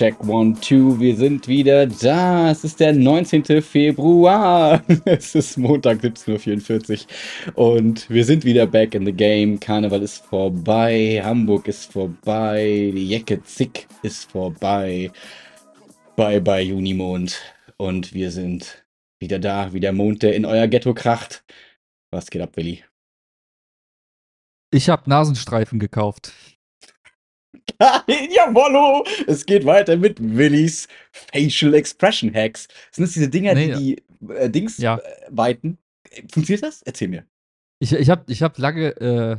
Check one, two, wir sind wieder da. Es ist der 19. Februar. Es ist Montag 17.44 Uhr und wir sind wieder back in the game. Karneval ist vorbei, Hamburg ist vorbei, die Jacke Zick ist vorbei. Bye bye Junimond. Und wir sind wieder da, wie der Mond, der in euer Ghetto kracht. Was geht ab, Willi? Ich habe Nasenstreifen gekauft. Jawollo! Es geht weiter mit Willis Facial Expression Hacks. Sind das diese Dinger, Nee, die die äh, Dings Ja. äh, weiten? Funktioniert das? Erzähl mir. Ich, ich habe ich hab lange äh,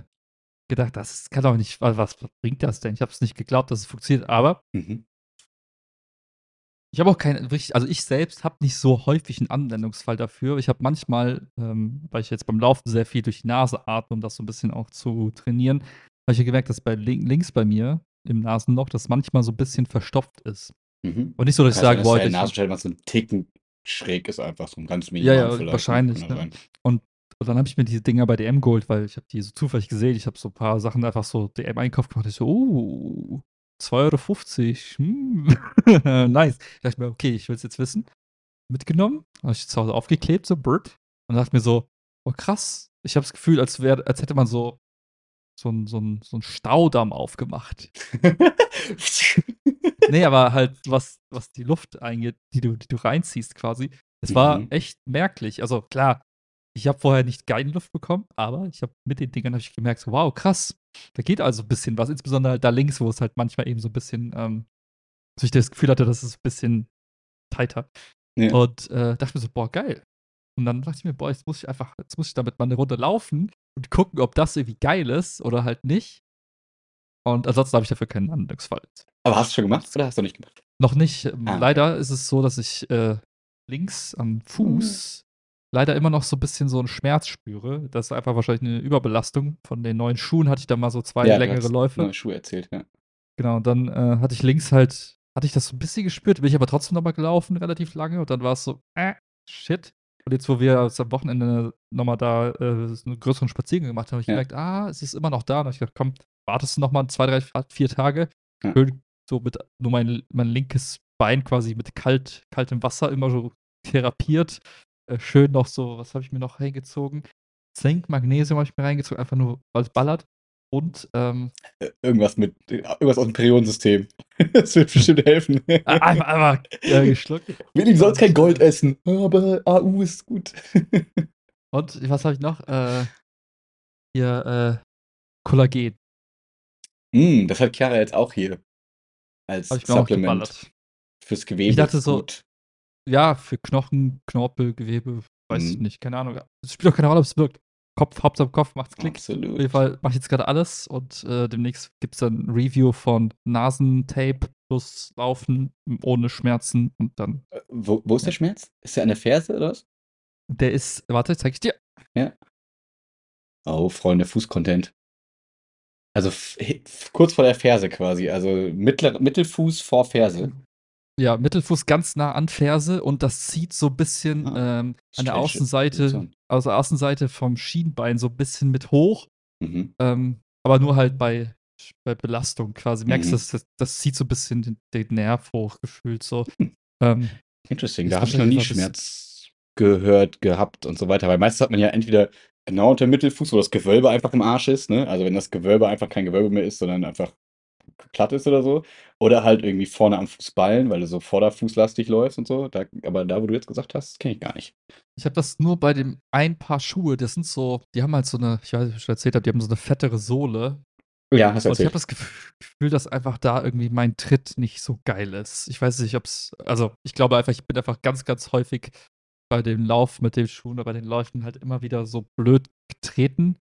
gedacht, das kann doch nicht, was, was bringt das denn? Ich habe es nicht geglaubt, dass es funktioniert, aber Mhm. ich habe auch keinen richtig, also ich selbst habe nicht so häufig einen Anwendungsfall dafür. Ich habe manchmal, ähm, weil ich jetzt beim Laufen sehr viel durch die Nase atme, um das so ein bisschen auch zu trainieren, habe ich gemerkt, dass bei lin links bei mir im Nasenloch das manchmal so ein bisschen verstopft ist. Mhm. Und nicht so, dass ich Kann sein, sage, dass boah, der ich, Nasenstell mal so ein Ticken schräg ist, einfach so ein ganz Ja, minimal ja, vielleicht. ne? wahrscheinlich, ne? sein. Und dann habe ich mir diese Dinger bei DM geholt, weil ich habe die so zufällig gesehen. Ich habe so ein paar Sachen einfach so DM-Einkauf gemacht. Ich so, oh, 2,50 Euro. Hm. nice. Ich dachte mir, okay, ich will es jetzt wissen. Mitgenommen, habe ich zu Hause aufgeklebt, so Bird. Und dachte mir so, oh krass. Ich habe das Gefühl, als, wär, als hätte man so so einen so ein, so ein Staudamm aufgemacht. nee, aber halt, was, was die Luft eingeht, die du, die du reinziehst quasi. Es war Mhm. echt merklich. Also klar, ich habe vorher nicht Luft bekommen, aber ich habe mit den Dingern habe ich gemerkt, so, wow, krass. Da geht also ein bisschen was, insbesondere halt da links, wo es halt manchmal eben so ein bisschen, ähm, so ich das Gefühl hatte, das ist ein bisschen tighter. Ja. Und äh, dachte mir so, boah, geil. Und dann dachte ich mir, boah, jetzt muss ich einfach, jetzt muss ich damit mal eine Runde laufen und gucken, ob das irgendwie geil ist oder halt nicht. Und ansonsten habe ich dafür keinen Anwendungsfall. Aber hast du schon gemacht oder hast du nicht gemacht? Noch nicht. Ähm, Ah. Leider ist es so, dass ich äh, links am Fuß leider immer noch so ein bisschen so einen Schmerz spüre. Das ist einfach wahrscheinlich eine Überbelastung. Von den neuen Schuhen hatte ich da mal so zwei Ja, längere Läufe. Neue Schuhe erzählt, ja. Genau, und dann äh, hatte ich links halt, hatte ich das so ein bisschen gespürt, bin ich aber trotzdem nochmal gelaufen, relativ lange. Und dann war es so, äh, shit. Und jetzt, wo wir am Wochenende nochmal da äh, einen größeren Spaziergang gemacht haben, habe ich Ja. gemerkt, ah, es ist immer noch da. Und ich gedacht, komm, wartest du nochmal zwei, drei, vier Tage. Ja. Schön so mit nur mein, mein linkes Bein quasi mit kalt, kaltem Wasser immer so therapiert. Äh, schön noch so, was habe ich mir noch reingezogen? Zink, Magnesium habe ich mir reingezogen, einfach nur, weil es ballert. Und ähm, Äh, Irgendwas mit, irgendwas aus dem Periodensystem. Das wird bestimmt helfen. einfach, einfach äh, geschluckt. Willi, du sollst kein Gold essen. Aber AU ist gut. Und was habe ich noch? Äh, hier, äh, Kollagen. Mm, das hat Chiara jetzt auch hier. Als ich Supplement. Fürs Gewebe. Ich dachte so- gut. Ja, für Knochen, Knorpel, Gewebe, weiß ich Mhm. nicht, keine Ahnung. Es spielt auch keine Rolle, ob es wirkt. Kopf, Hauptsache Kopf, macht's Klick. Auf jeden Absolut. Fall mache ich jetzt gerade alles und äh, demnächst gibt es dann ein Review von Nasentape plus Laufen ohne Schmerzen und dann. Äh, Wo, wo ist der Ja. Schmerz? Ist der an der Ferse oder was? Der ist, warte, zeig ich dir. Oh, Freunde, Fußcontent. Also kurz vor der Ferse quasi. Also mittler, Mittelfuß vor Ferse. Ja, Mittelfuß ganz nah an Ferse und das zieht so ein bisschen Ah, ähm, an der Außenseite, also der Außenseite vom Schienbein so ein bisschen mit hoch, Mhm. ähm, aber nur halt bei, bei Belastung quasi. Merkst Mhm. du, das, das, zieht so ein bisschen den, den Nerv hoch gefühlt so. ähm, Interesting. Da habe ich noch nie Schmerz gehört, gehabt und so weiter. Weil meistens hat man ja entweder genau unter dem Mittelfuß, wo das Gewölbe einfach im Arsch ist. Ne? Also wenn das Gewölbe einfach kein Gewölbe mehr ist, sondern einfach platt ist oder so. Oder halt irgendwie vorne am Fußballen, weil du so vorderfußlastig läufst und so. Da, aber da, wo du jetzt gesagt hast, kenne ich gar nicht. Ich habe das nur bei dem ein Paar Schuhe, das sind so, die haben halt so eine, ich weiß nicht, ob ich schon erzählt habe, die haben so eine fettere Sohle. Ja, hast du Und ich habe erzählt. das Gef- Gefühl, dass einfach da irgendwie mein Tritt nicht so geil ist. Ich weiß nicht, ob es, also ich glaube einfach, ich bin einfach ganz, ganz häufig bei dem Lauf mit den Schuhen oder bei den Läufen halt immer wieder so blöd getreten,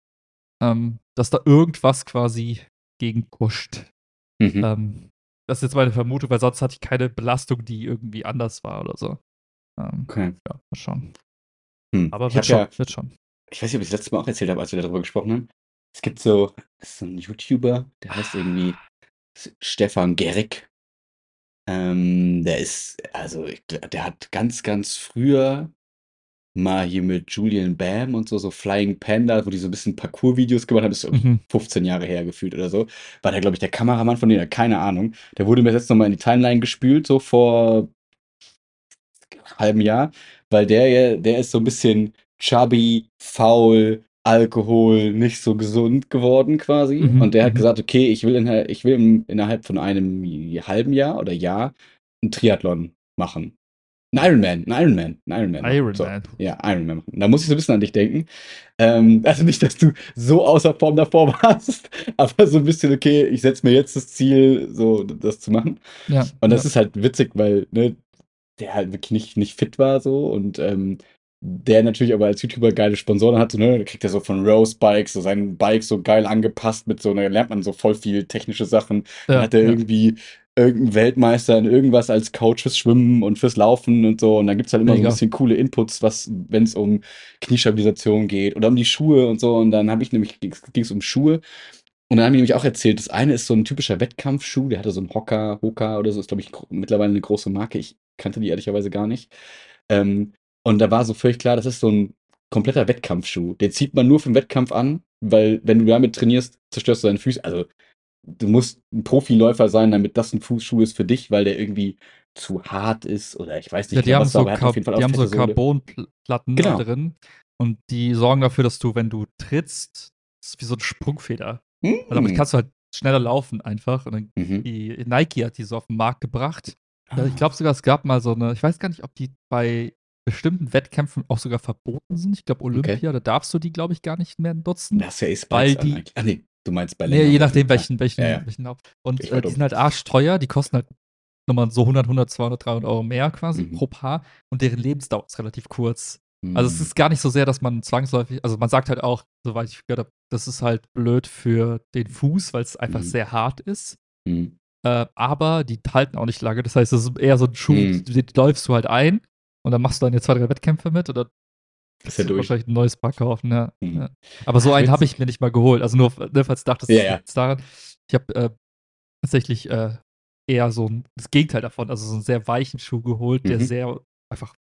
ähm, dass da irgendwas quasi gegen kuscht. Mhm. Ähm, das ist jetzt meine Vermutung, weil sonst hatte ich keine Belastung, die irgendwie anders war oder so. Ähm, Okay. ja, mal schauen. Hm. Aber ich wird schon, ja, wird schon. ich weiß nicht, ob ich das letzte Mal auch erzählt habe, als wir darüber gesprochen haben. Es gibt so, so ein YouTuber, der heißt irgendwie Stefan Gerrick. Ähm, der ist, also der hat ganz, ganz früher mal hier mit Julian Bam und so, so Flying Panda, wo die so ein bisschen Parcours-Videos gemacht haben, das ist Mhm. 15 Jahre her gefühlt oder so. War der, glaube ich, der Kameramann von denen, keine Ahnung. Der wurde mir jetzt nochmal in die Timeline gespült, so vor halben Jahr, weil der, der ist so ein bisschen chubby, faul, Alkohol, nicht so gesund geworden quasi. Mhm, Und der hat mhm. gesagt, okay, ich will, in, ich will innerhalb von einem halben Jahr oder Jahr einen Triathlon machen. Ein Ironman, ein Ironman, ein Ironman. machen. Iron so, Man. Ja, Ironman machen. Da muss ich so ein bisschen an dich denken. Ähm, also nicht, dass du so außer Form davor warst, aber so ein bisschen, okay, ich setze mir jetzt das Ziel, so das zu machen. Ja. Und das ja. ist halt witzig, weil ne, der halt wirklich nicht, nicht fit war so und ähm, der natürlich aber als YouTuber geile Sponsoren hat, so, ne, da kriegt er so von Rose Bikes so sein Bike so geil angepasst mit so, da lernt man so voll viel technische Sachen. Dann ja, hat er ja. irgendwie irgendeinen Weltmeister in irgendwas als Coach fürs Schwimmen und fürs Laufen und so. Und dann gibt es halt immer so Mega. ein bisschen coole Inputs, was, wenn es um Kniestabilisation geht oder um die Schuhe und so. Und dann habe ich nämlich, ging es um Schuhe. Und dann haben die nämlich auch erzählt, das eine ist so ein typischer Wettkampfschuh, der hatte so einen Hocker, Hoka oder so, ist glaube ich mittlerweile eine große Marke. Ich kannte die ehrlicherweise gar nicht. Ähm, und da war so völlig klar, das ist so ein kompletter Wettkampfschuh. Den zieht man nur für den Wettkampf an, weil wenn du damit trainierst, zerstörst du deine Füße. Also du musst ein Profiläufer sein, damit das ein Fußschuh ist für dich, weil der irgendwie zu hart ist oder ich weiß nicht Ja, die genau, haben was so, Car die haben so. Carbonplatten Genau. drin und die sorgen dafür, dass du, wenn du trittst, das ist wie so eine Sprungfeder. Also damit Mm. kannst du halt schneller laufen einfach. Und dann, Mhm. die Nike hat die so auf den Markt gebracht. Ja, Ich Ah. glaube sogar, es gab mal so eine, ich weiß gar nicht, ob die bei bestimmten Wettkämpfen auch sogar verboten sind. Ich glaube, Olympia, da darfst du die, glaube ich, gar nicht mehr nutzen. Das ist ja eh Weil die- eigentlich. Ah, nee, du meinst bei Nee, je Ländern, nachdem, welchen, welchen, Ja, ja. welchen Lauf. Und äh, die sind halt arschteuer, die kosten halt nochmal so 100, 100, 200, 300 Euro mehr quasi Mhm. pro Paar und deren Lebensdauer ist relativ kurz. Also es Mm. ist gar nicht so sehr, dass man zwangsläufig, also man sagt halt auch, soweit ich gehört habe, das ist halt blöd für den Fuß, weil es einfach Mhm. sehr hart ist. Mm. Äh, aber die halten auch nicht lange. Das heißt, es ist eher so ein Schuh, Mhm. den läufst du halt ein und dann machst du dann jetzt zwei, drei Wettkämpfe mit oder Ist ja du durch. wahrscheinlich ein neues Paar kaufen. Ja. Mhm. Ja. Aber so einen habe ich mir nicht mal geholt. Also nur, ne, falls du dachtest, Ja, das ja. liegt's daran. Ich habe äh, tatsächlich äh, eher so ein, das Gegenteil davon, also so einen sehr weichen Schuh geholt, der Mhm. sehr einfach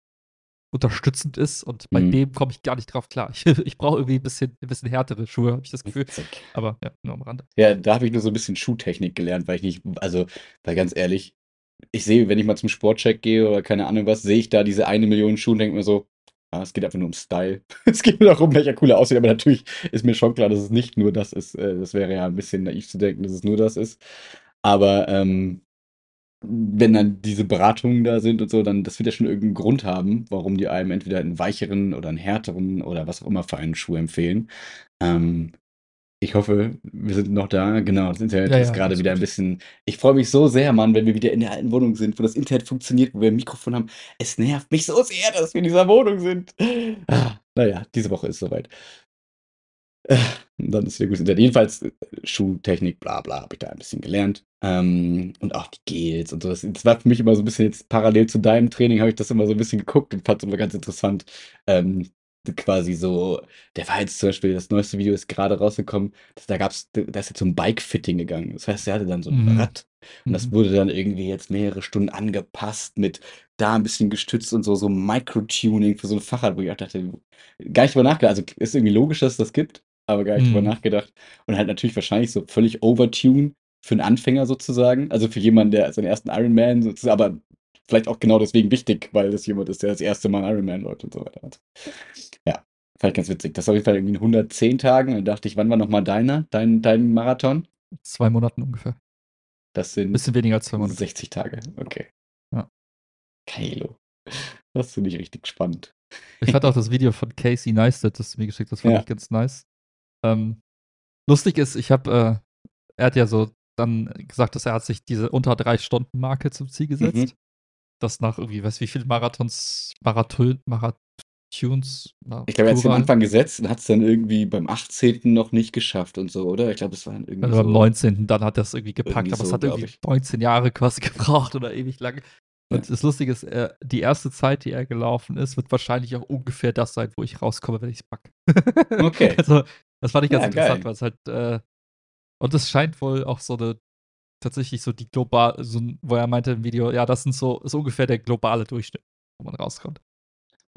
unterstützend ist und bei Mhm. dem komme ich gar nicht drauf klar. Ich, ich brauche irgendwie ein bisschen, ein bisschen härtere Schuhe, habe ich das Gefühl. Witzig. Aber ja, nur am Rande. Ja, da habe ich nur so ein bisschen Schuhtechnik gelernt, weil ich nicht, also, weil ganz ehrlich, ich sehe, wenn ich mal zum Sportcheck gehe oder keine Ahnung was, sehe ich da diese eine Million Schuhe und denke mir so, ah, es geht einfach nur um Style. es geht nur darum, welcher cooler aussieht, aber natürlich ist mir schon klar, dass es nicht nur das ist. Äh, Das wäre ja ein bisschen naiv zu denken, dass es nur das ist. Aber ähm, wenn dann diese Beratungen da sind und so, dann das wird ja schon irgendeinen Grund haben, warum die einem entweder einen weicheren oder einen härteren oder was auch immer für einen Schuh empfehlen. Ähm, ich hoffe, wir sind noch da. Genau, das Internet Ja, ist ja, gerade alles wieder ein gut. bisschen. Ich freue mich so sehr, Mann, wenn wir wieder in der alten Wohnung sind, wo das Internet funktioniert, wo wir ein Mikrofon haben. Es nervt mich so sehr, dass wir in dieser Wohnung sind. Ah, naja, diese Woche ist soweit. Äh, dann ist wieder gut Internet. Jedenfalls äh, Schuhtechnik, bla bla, habe ich da ein bisschen gelernt. Ähm, und auch die Gels und so. Das, das war für mich immer so ein bisschen jetzt parallel zu deinem Training, habe ich das immer so ein bisschen geguckt und fand es immer ganz interessant. Ähm, quasi so, der war jetzt zum Beispiel, das neueste Video ist gerade rausgekommen, das, da gab's, da ist jetzt so ein Bike-Fitting gegangen. Das heißt, er hatte dann so ein Mhm. Rad und das Mhm. wurde dann irgendwie jetzt mehrere Stunden angepasst mit da ein bisschen gestützt und so, so Micro-Tuning für so ein Fahrrad, wo ich auch dachte, gar nicht drüber nachgedacht. Also ist irgendwie logisch, dass es das gibt, aber gar nicht drüber Mhm. nachgedacht. Und halt natürlich wahrscheinlich so völlig Overtune für einen Anfänger sozusagen. Also für jemanden, der seinen ersten Ironman sozusagen, aber vielleicht auch genau deswegen wichtig, weil das jemand ist, der das erste Mal einen Ironman läuft und so weiter. Ja, fand ich ganz witzig. Das war auf jeden Fall irgendwie in 110 Tagen. Und dann dachte ich, wann war nochmal deiner, dein, dein Marathon? Zwei Monaten ungefähr. Das sind Bisschen weniger als zwei Monate. 60 Tage. Okay. Ja. Geilo. Das finde ich richtig spannend. Ich fand auch das Video von Casey Neistat, das du mir geschickt hast, fand Ja. ich ganz nice. Ähm, lustig ist, ich habe, äh, er hat ja so dann gesagt, dass er hat sich diese unter drei Stunden Marke zum Ziel gesetzt. Mhm. Das nach irgendwie, weiß wie viele Marathons, Marathon, Marathons. Ich glaube, er hat es am Marathon- Anfang gesetzt und hat es dann irgendwie beim 18. noch nicht geschafft und so, oder? Ich glaube, es war dann irgendwie Also so. beim 19. dann hat er es irgendwie gepackt, Irgendwie aber es so, hat glaub irgendwie ich. 19 Jahre quasi gebraucht oder ewig lang. Und das Lustige ist, äh, die erste Zeit, die er gelaufen ist, wird wahrscheinlich auch ungefähr das sein, wo ich rauskomme, wenn ich es packe. Okay. Also, das fand ich ganz Ja, interessant, weil es halt, äh, und es scheint wohl auch so eine, tatsächlich so die global, so, wo er meinte im Video, ja, das sind so, ist ungefähr der globale Durchschnitt, wo man rauskommt.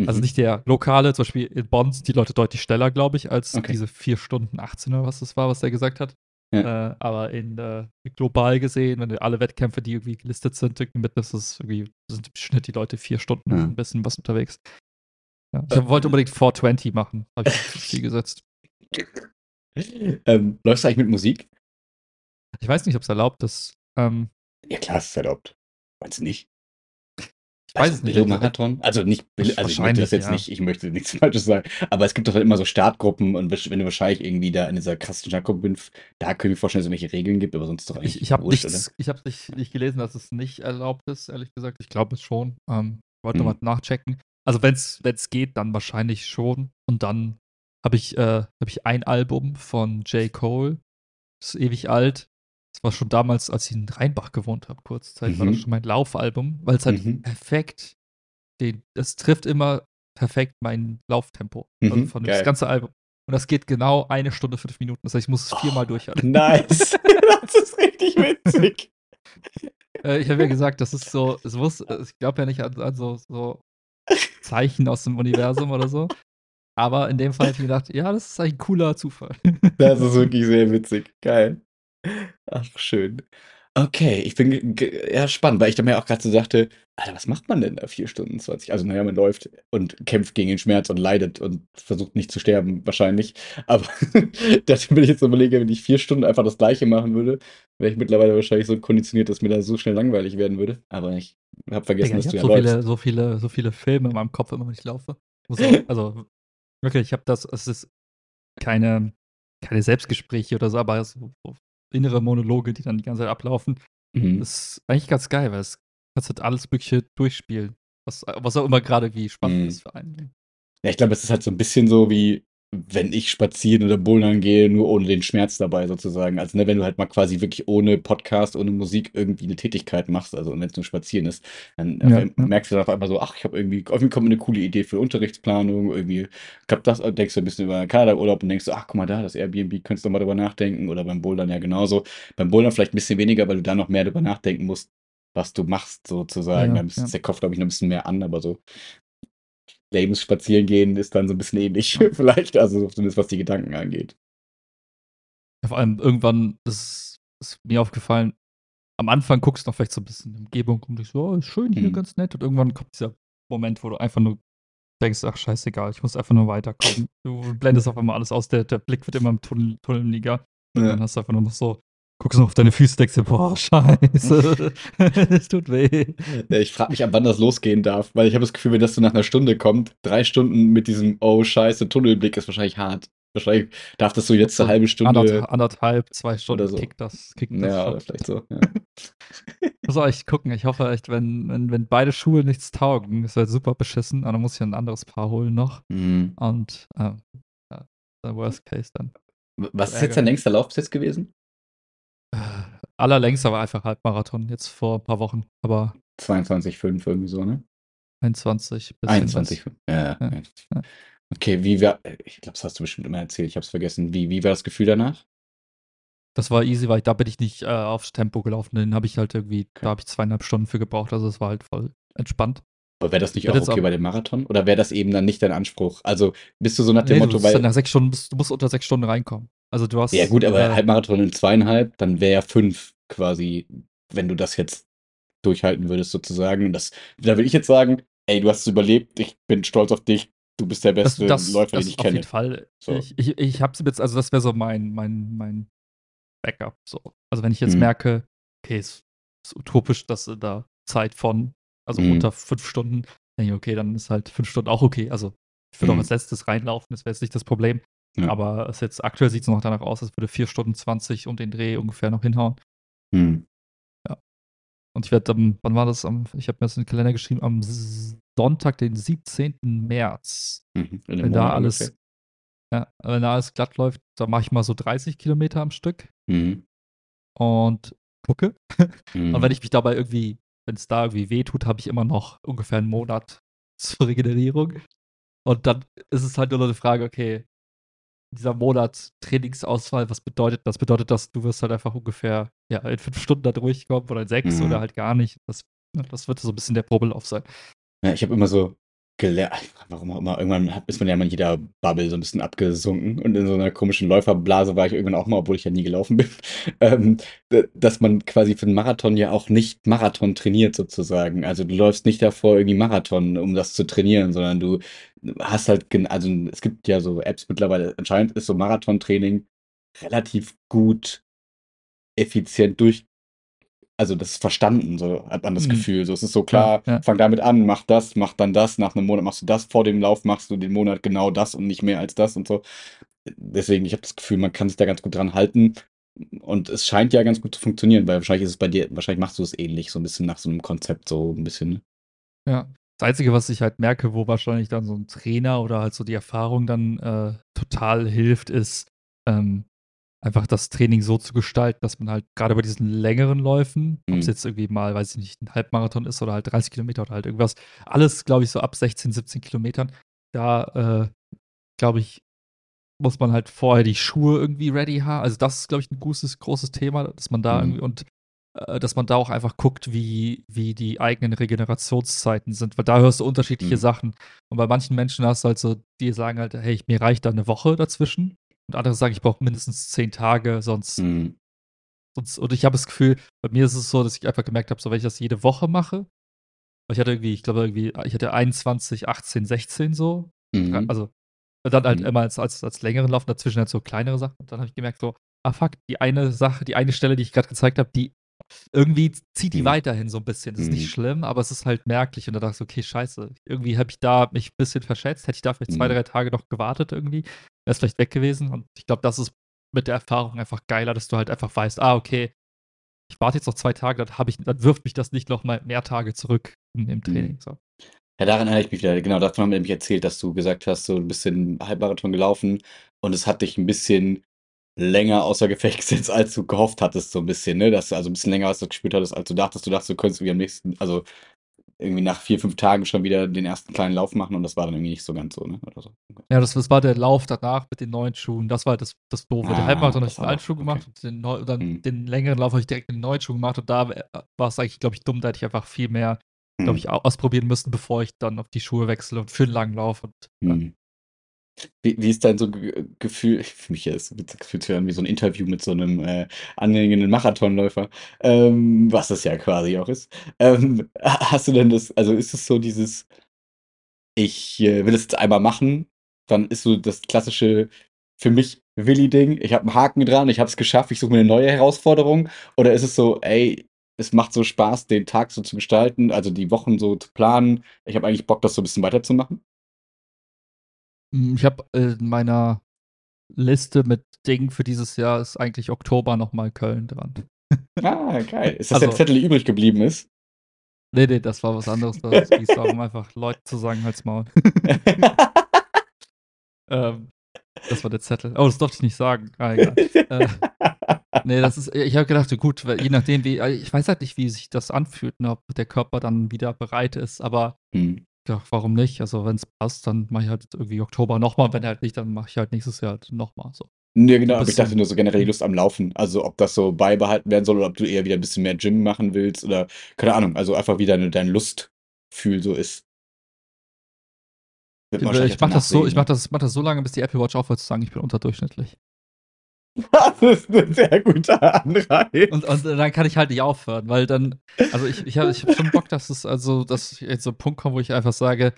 Also Mhm. nicht der lokale, zum Beispiel in Bonn sind die Leute deutlich schneller, glaube ich, als Okay. diese 4 Stunden 18 oder was das war, was er gesagt hat. Ja. Äh, aber in äh, global gesehen, wenn du alle Wettkämpfe, die irgendwie gelistet sind, irgendwie mitnimmst, ist irgendwie, sind im Schnitt die Leute 4 Stunden Ja. ein bisschen was unterwegs. Ja. Äh, Ich wollte unbedingt 420 machen, habe ich Ziel gesetzt. ähm, läufst du eigentlich mit Musik? Ich weiß nicht, ob es erlaubt ist. Ähm, Ja, klar, es ist erlaubt. Meinst du nicht? ich weiß es nicht. Also Marathon? Also nicht, also ich möchte das jetzt ja. nicht, ich möchte nichts Falsches sagen, aber es gibt doch halt immer so Startgruppen und wenn du wahrscheinlich irgendwie da in dieser krassen Startgruppe bist, da können wir vorstellen, dass es irgendwelche Regeln gibt, aber sonst doch eigentlich Ich, ich habe habe nicht, nicht gelesen, dass es nicht erlaubt ist, ehrlich gesagt. Ich glaube es schon. Ähm, wollte Hm. mal nachchecken. Also wenn es geht, dann wahrscheinlich schon. Und dann habe ich, äh, hab ich ein Album von J. Cole. Das ist ewig alt. Das war schon damals, als ich in Rheinbach gewohnt habe, kurze Zeit, war Mhm. das schon mein Laufalbum, weil es halt Mhm. perfekt, den, das trifft immer perfekt mein Lauftempo. Also Mhm, von geil. das ganze Album. Und das geht genau eine Stunde, fünf Minuten. Das heißt, ich muss es viermal Oh, durchhalten. Nice. das ist richtig witzig. Äh, ich habe ja gesagt, das ist so, es muss, ich glaube ja nicht an, an so, so Zeichen aus dem Universum oder so. Aber in dem Fall habe ich mir gedacht, ja, das ist ein cooler Zufall. Das ist wirklich sehr witzig. Geil. Ach, schön. Okay, ich bin ge- ge- ja spannend, weil ich da mir auch gerade so dachte, Alter, was macht man denn da 4 Stunden 20? Also, naja, man läuft und kämpft gegen den Schmerz und leidet und versucht nicht zu sterben, wahrscheinlich. Aber da bin ich jetzt überlege, wenn ich 4 Stunden einfach das Gleiche machen würde, wäre ich mittlerweile wahrscheinlich so konditioniert, dass mir da so schnell langweilig werden würde. Aber ich habe vergessen, Digga, ich dass du habe ja so läufst. viele, so viele, so viele Filme in meinem Kopf, immer wenn ich laufe. Auch, also wirklich, ich habe das, es ist keine, keine Selbstgespräche oder so, aber so innere Monologe, die dann die ganze Zeit ablaufen. Mhm. Das ist eigentlich ganz geil, weil es kannst halt alles Mögliche durchspielen. Was, was auch immer gerade wie spannend Mhm. ist für einen. Ja, ich glaube, es ist halt so ein bisschen so wie, wenn ich spazieren oder bouldern gehe, nur ohne den Schmerz dabei sozusagen. Also, ne, wenn du halt mal quasi wirklich ohne Podcast, ohne Musik irgendwie eine Tätigkeit machst, also wenn es nur spazieren ist, dann Ja, ein- ja. merkst du dann auf einmal so, ach, ich habe irgendwie, irgendwie kommt eine coole Idee für Unterrichtsplanung, irgendwie klappt das, denkst du ein bisschen über Kanada-Urlaub und denkst, ach, guck mal da, das Airbnb, könntest du mal drüber nachdenken oder beim Bouldern ja genauso. Beim Bouldern vielleicht ein bisschen weniger, weil du da noch mehr drüber nachdenken musst, was du machst sozusagen. Ja, da ist ja. der Kopf, glaube ich, noch ein bisschen mehr an, aber so Spazieren gehen ist dann so ein bisschen ähnlich, vielleicht, also zumindest was die Gedanken angeht. Vor allem irgendwann ist, ist mir aufgefallen, am Anfang guckst du noch vielleicht so ein bisschen in die Umgebung und denkst, so, oh, ist schön hier, Mhm. ganz nett. Und irgendwann kommt dieser Moment, wo du einfach nur denkst, ach scheißegal, ich muss einfach nur weiterkommen. Du blendest auf einmal alles aus, der, der Blick wird immer im Tunnel, tunneliger. Und Ja. dann hast du einfach nur noch so, guckst noch auf deine Füße, denkst dir, boah, scheiße, es tut weh. Ja, Ich frage mich, ab wann das losgehen darf, weil ich habe das Gefühl, wenn das so nach einer Stunde kommt, drei Stunden mit diesem Oh Scheiße Tunnelblick ist wahrscheinlich hart. Wahrscheinlich darf das so jetzt eine halbe Stunde. Anderth anderthalb, zwei Stunden oder so. kickt das, kickt das Ja, vielleicht so. Ja. Muss auch echt gucken. Ich hoffe echt, wenn, wenn, wenn beide Schuhe nichts taugen, ist halt super beschissen. Dann muss ich ein anderes Paar holen noch. Mhm. Und äh, ja, der Worst Case dann. Was ist jetzt dein längster Lauf bis jetzt gewesen? Äh, allerlängster war einfach Halbmarathon, jetzt vor ein paar Wochen. Aber 22,5 irgendwie so, ne? 21 bis 21. Ja, Ja, ja. Okay, wie war, ich glaube, das hast du bestimmt immer erzählt, ich habe es vergessen. Wie, wie war das Gefühl danach? Das war easy, weil da bin ich nicht äh, aufs Tempo gelaufen. Den habe ich halt irgendwie, da habe ich zweieinhalb Stunden für gebraucht. Also es war halt voll entspannt. Aber wäre das nicht auch okay auch- bei dem Marathon? Oder wäre das eben dann nicht dein Anspruch? Also bist du so nach dem Nee, Motto, weil. nach sechs Stunden, du musst unter sechs Stunden reinkommen. Also du hast. Ja, gut, aber äh, Halbmarathon in zweieinhalb, dann wäre ja fünf quasi, wenn du das jetzt durchhalten würdest, sozusagen. Das, da will ich jetzt sagen, ey, du hast es überlebt, ich bin stolz auf dich, du bist der das, beste das, Läufer, das den ich auf kenne. jeden Fall. So. Ich, ich, ich habe jetzt, also das wäre so mein, mein, mein Backup. So. Also wenn ich jetzt Mhm. merke, okay, es ist utopisch, dass der Zeit von, also Mhm. unter fünf Stunden, denke ich, okay, dann ist halt fünf Stunden auch okay. Also ich würde Mhm. auch als letztes reinlaufen, das wäre jetzt nicht das Problem. Ja. Aber es jetzt aktuell sieht es noch danach aus, als würde vier Stunden 20 und den Dreh ungefähr noch hinhauen. Hm. Und ich werde am, wann war das? Am, ich habe mir das in den Kalender geschrieben, am Sonntag, den 17. März. Mhm. Wenn da Monat alles, ungefähr. ja, wenn da alles glatt läuft, dann mache ich mal so 30 Kilometer am Stück Mhm. und gucke. Mhm. Und wenn ich mich dabei irgendwie, wenn es da irgendwie weh tut, habe ich immer noch ungefähr einen Monat zur Regenerierung. Und dann ist es halt nur noch eine Frage, okay, dieser Monat Trainingsausfall, was bedeutet das? Bedeutet das, du wirst halt einfach ungefähr ja, in fünf Stunden da durchkommen oder in sechs Mhm. oder halt gar nicht. Das, das wird so ein bisschen der Probelauf sein. Ja, ich habe immer so, gelernt, warum auch immer, irgendwann ist man ja mal in jeder Bubble so ein bisschen abgesunken. Und in so einer komischen Läuferblase war ich irgendwann auch mal, obwohl ich ja nie gelaufen bin, ähm, dass man quasi für einen Marathon ja auch nicht Marathon trainiert sozusagen. Also du läufst nicht davor irgendwie Marathon, um das zu trainieren, sondern du hast halt, also es gibt ja so Apps mittlerweile, anscheinend ist so Marathontraining relativ gut effizient durch also das ist verstanden, so hat man das Mhm. Gefühl. So, es ist so klar, Ja, ja. fang damit an, mach das, mach dann das, nach einem Monat machst du das, vor dem Lauf machst du den Monat genau das und nicht mehr als das und so. Deswegen, ich habe das Gefühl, man kann sich da ganz gut dran halten. Und es scheint ja ganz gut zu funktionieren, weil wahrscheinlich ist es bei dir, wahrscheinlich machst du es ähnlich, so ein bisschen nach so einem Konzept, so ein bisschen. ne? Ja. Das Einzige, was ich halt merke, wo wahrscheinlich dann so ein Trainer oder halt so die Erfahrung dann äh, total hilft, ist ähm, einfach das Training so zu gestalten, dass man halt gerade bei diesen längeren Läufen, ob es Mhm. jetzt irgendwie mal, weiß ich nicht, ein Halbmarathon ist oder halt 30 Kilometer oder halt irgendwas, alles, glaube ich, so ab 16, 17 Kilometern, da, äh, glaube ich, muss man halt vorher die Schuhe irgendwie ready haben. Also das ist, glaube ich, ein großes, großes Thema, dass man da Mhm. irgendwie und äh, dass man da auch einfach guckt, wie, wie die eigenen Regenerationszeiten sind, weil da hörst du unterschiedliche Mhm. Sachen. Und bei manchen Menschen hast du halt so, die sagen halt, hey, mir reicht da eine Woche dazwischen. Und andere sagen, ich brauche mindestens zehn Tage, sonst, Mhm. sonst und ich habe das Gefühl, bei mir ist es so, dass ich einfach gemerkt habe, so wenn ich das jede Woche mache, ich hatte irgendwie, ich glaube irgendwie, ich hatte 21, 18, 16 so, Mhm. also dann halt Mhm. immer als, als, als längeren Lauf, dazwischen halt so kleinere Sachen. Und dann habe ich gemerkt, so, ah fuck, die eine Sache, die eine Stelle, die ich gerade gezeigt habe, die irgendwie zieht die Mhm. weiterhin so ein bisschen. Das ist Mhm. nicht schlimm, aber es ist halt merklich. Und da dachte ich so, okay, scheiße. Irgendwie habe ich da mich ein bisschen verschätzt. Hätte ich da vielleicht zwei, Mhm. drei Tage noch gewartet irgendwie, wäre es vielleicht weg gewesen. Und ich glaube, das ist mit der Erfahrung einfach geiler, dass du halt einfach weißt, ah, okay, ich warte jetzt noch zwei Tage, dann, ich, dann wirft mich das nicht noch mal mehr Tage zurück im, im Training. So. Ja, daran erinnere ich mich wieder. Genau, davon haben wir nämlich erzählt, dass du gesagt hast, so ein bisschen Halbmarathon gelaufen und es hat dich ein bisschen länger außer Gefecht gesetzt, als du gehofft hattest, so ein bisschen, ne? Dass du also ein bisschen länger was du gespürt hattest, als du dachtest. Du dachtest, du könntest irgendwie am nächsten, also irgendwie nach vier, fünf Tagen schon wieder den ersten kleinen Lauf machen und das war dann irgendwie nicht so ganz so, ne? So. Ja, das, das war der Lauf danach mit den neuen Schuhen. Das war halt das, das Doofe. Ah, der Halbmarathon habe ich den alten Schuh gemacht okay. und den, neu, und dann Hm. den längeren Lauf habe ich direkt den neuen Schuhen gemacht und da äh, war es eigentlich, glaube ich, dumm. Da hätte ich einfach viel mehr, glaube Hm. ich, au- ausprobieren müssen, bevor ich dann auf die Schuhe wechsle und für einen langen Lauf. Und, ja. Hm. Wie, wie ist dein so Ge Gefühl? Für mich ist es witzig, gefühlt zu hören, wie so ein Interview mit so einem äh, angehenden Marathonläufer, ähm, was es ja quasi auch ist. Ähm, ha- hast du denn das, also ist es so dieses, ich äh, will es jetzt einmal machen, dann ist so das klassische für mich Willi-Ding, ich habe einen Haken dran, ich habe es geschafft, ich suche mir eine neue Herausforderung? Oder ist es so, ey, es macht so Spaß, den Tag so zu gestalten, also die Wochen so zu planen, ich habe eigentlich Bock, das so ein bisschen weiterzumachen? Mm, Ich habe äh, in meiner Liste mit Dingen für dieses Jahr ist eigentlich Oktober nochmal Köln dran. Ah, geil. Ist das der Also- Zettel, der übrig geblieben ist? Nee, nee, das war was anderes. Da ging es darum, einfach Leuten zu sagen, halt's Maul. ähm, das war der Zettel. Oh, das durfte ich nicht sagen. Ah, egal. äh, nee, das ist, ich habe gedacht, gut, je nachdem, wie, ich weiß halt nicht, wie sich das anfühlt, ne, ob der Körper dann wieder bereit ist, aber Hm. Ja, warum nicht? Also, wenn es passt, dann mache ich halt irgendwie Oktober nochmal. Wenn halt nicht, dann mache ich halt nächstes Jahr halt nochmal. So. Nee, genau, aber ich dachte nur so generell die Lust am Laufen. Also ob das so beibehalten werden soll oder ob du eher wieder ein bisschen mehr Gym machen willst oder keine Ahnung, also einfach wie deine, dein Lustgefühl so ist. Ich mache das so, ich mache das, mach das so lange, bis die Apple Watch aufhört zu sagen, ich bin unterdurchschnittlich. Das ist ein sehr guter Anreiz. Und, und dann kann ich halt nicht aufhören, weil dann, also ich, ich habe ich hab schon Bock, dass es, also, dass ich jetzt so ein Punkt kommt, wo ich einfach sage,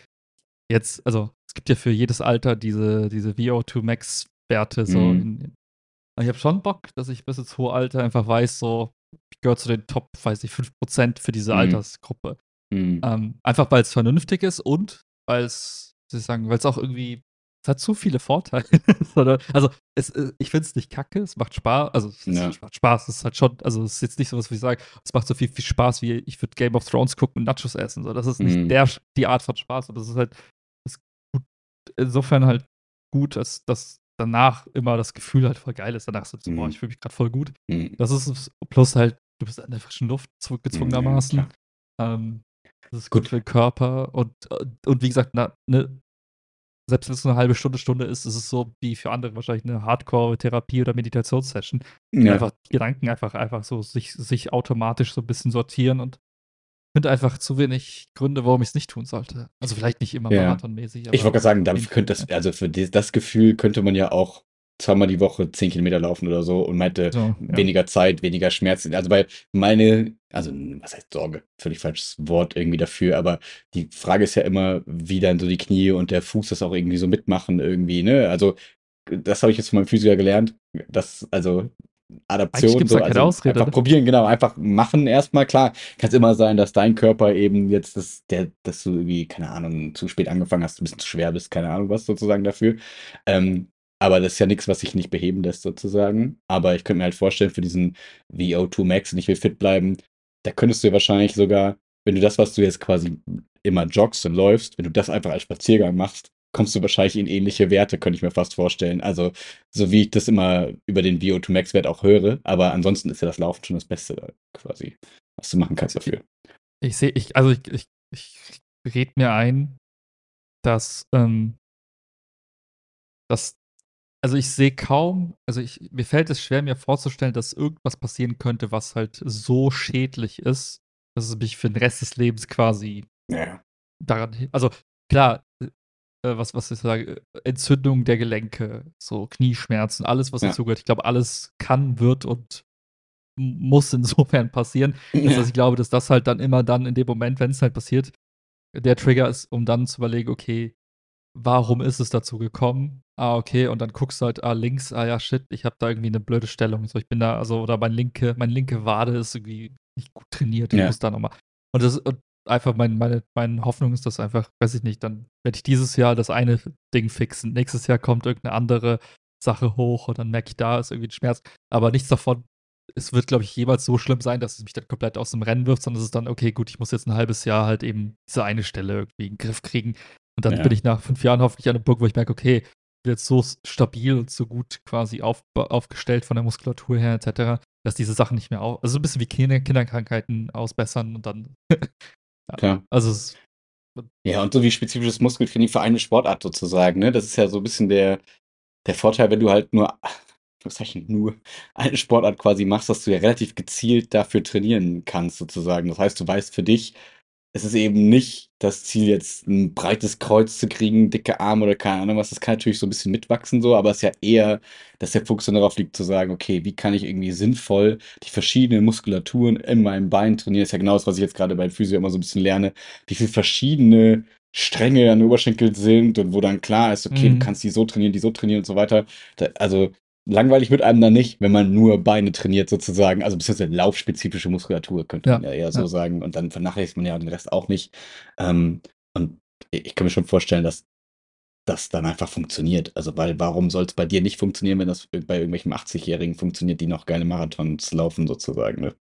jetzt, also es gibt ja für jedes Alter diese, diese VO2 Max-Werte so. Mhm. In, in, und ich habe schon Bock, dass ich bis ins hohe Alter einfach weiß, so, ich gehöre zu den Top, weiß ich, 5% für diese Mhm. Altersgruppe. Hm. Ähm, einfach weil es vernünftig ist und weil es, soll ich sagen, weil es auch irgendwie, es hat zu viele Vorteile. Also es, äh, ich finde es nicht kacke, es macht Spaß, also es Ja. macht Spaß, es ist halt schon, also es ist jetzt nicht so was, wo ich sage, es macht so viel, viel Spaß, wie ich würde Game of Thrones gucken und Nachos essen. So, das ist nicht Mhm. der, die Art von Spaß, aber es ist halt ist gut, insofern halt gut, dass, dass danach immer das Gefühl halt voll geil ist. Danach so, boah, Mhm. ich fühle mich gerade voll gut. Hm. Das ist. Plus halt, du bist in der frischen Luft zw- gezwungenermaßen. Ja, ähm, das ist gut, Gut. für den Körper. Und, und wie gesagt, na, ne, selbst wenn es nur eine halbe Stunde, Stunde ist, ist es so wie für andere wahrscheinlich eine Hardcore-Therapie- oder Meditationssession. Ja. Einfach Gedanken einfach, einfach so sich, sich automatisch so ein bisschen sortieren und finde einfach zu wenig Gründe, warum ich es nicht tun sollte. Also vielleicht nicht immer Ja. marathonmäßig. Ich wollte gerade sagen, dann könnte das, also für das Gefühl könnte man ja auch zweimal die Woche 10 Kilometer laufen oder so und man hätte So, ja. weniger Zeit, weniger Schmerzen. Also weil meine, also was heißt Sorge? Völlig falsches Wort irgendwie dafür, aber die Frage ist ja immer, wie dann so die Knie und der Fuß das auch irgendwie so mitmachen irgendwie, ne? Also das habe ich jetzt von meinem Physiker gelernt, dass also Adaption, so, also Ausrede, einfach ne? probieren, genau, einfach machen erstmal, klar. Kann es immer sein, dass dein Körper eben jetzt, das, der, dass du irgendwie, keine Ahnung, zu spät angefangen hast, ein bisschen zu schwer bist, keine Ahnung was sozusagen dafür. Ähm, aber das ist ja nichts, was sich nicht beheben lässt sozusagen. Aber ich könnte mir halt vorstellen, für diesen VO2 Max und ich will fit bleiben, da könntest du ja wahrscheinlich sogar, wenn du das, was du jetzt quasi immer joggst und läufst, wenn du das einfach als Spaziergang machst, kommst du wahrscheinlich in ähnliche Werte, könnte ich mir fast vorstellen. Also, so wie ich das immer über den VO2 Max-Wert auch höre. Aber ansonsten ist ja das Laufen schon das Beste quasi, was du machen kannst dafür. Ich sehe, ich, also ich, ich, ich red mir ein, dass, ähm, dass, also ich sehe kaum, also ich, mir fällt es schwer, mir vorzustellen, dass irgendwas passieren könnte, was halt so schädlich ist, dass es mich für den Rest des Lebens quasi Ja. daran, also klar, äh, was, was ich sage, Entzündung der Gelenke, so Knieschmerzen, alles, was Ja. dazugehört. Ich glaube, alles kann, wird und muss insofern passieren. Das Ja. heißt, ich glaube, dass das halt dann immer dann in dem Moment, wenn es halt passiert, der Trigger ist, um dann zu überlegen, okay, warum ist es dazu gekommen? Ah, okay, und dann guckst du halt, ah, links, ah ja, shit, ich habe da irgendwie eine blöde Stellung. So, ich bin da, also, oder mein linke, meine linke Wade ist irgendwie nicht gut trainiert. Ich Ja. muss da nochmal. Und das und einfach mein, meine, meine Hoffnung ist, dass einfach, weiß ich nicht, dann werde ich dieses Jahr das eine Ding fixen. Nächstes Jahr kommt irgendeine andere Sache hoch und dann merke ich, da ist irgendwie ein Schmerz. Aber nichts davon es wird, glaube ich, jemals so schlimm sein, dass es mich dann komplett aus dem Rennen wirft, sondern es ist dann, okay, gut, ich muss jetzt ein halbes Jahr halt eben diese eine Stelle irgendwie in den Griff kriegen. Und dann Ja. bin ich nach fünf Jahren hoffentlich an einem Punkt, wo ich merke, okay, ich bin jetzt so stabil und so gut quasi auf, aufgestellt von der Muskulatur her, etc., dass diese Sachen nicht mehr auf. Also so ein bisschen wie Kinder, Kinderkrankheiten ausbessern und dann. Klar. Also es, Ja, und so wie spezifisches Muskeltraining für eine Sportart sozusagen, ne? Das ist ja so ein bisschen der, der Vorteil, wenn du halt nur, was ich, nur eine Sportart quasi machst, dass du ja relativ gezielt dafür trainieren kannst, sozusagen. Das heißt, du weißt für dich, es ist eben nicht das Ziel, jetzt ein breites Kreuz zu kriegen, dicke Arme oder keine Ahnung was. Das kann natürlich so ein bisschen mitwachsen, so, aber es ist ja eher, dass der Fokus dann darauf liegt, zu sagen, okay, wie kann ich irgendwie sinnvoll die verschiedenen Muskulaturen in meinem Bein trainieren? Das ist ja genau das, was ich jetzt gerade beim Physio immer so ein bisschen lerne, wie viele verschiedene Stränge an den Oberschenkeln sind und wo dann klar ist, okay, Mhm. du kannst die so trainieren, die so trainieren und so weiter. Da, also langweilig wird einem dann nicht, wenn man nur Beine trainiert sozusagen, also beziehungsweise laufspezifische Muskulatur, könnte Ja, man ja eher so ja. sagen. Und dann vernachlässigt man ja den Rest auch nicht. Ähm, und ich kann mir schon vorstellen, dass das dann einfach funktioniert. Also, weil warum soll es bei dir nicht funktionieren, wenn das bei irgendwelchen 80-Jährigen funktioniert, die noch geile Marathons laufen sozusagen, ne?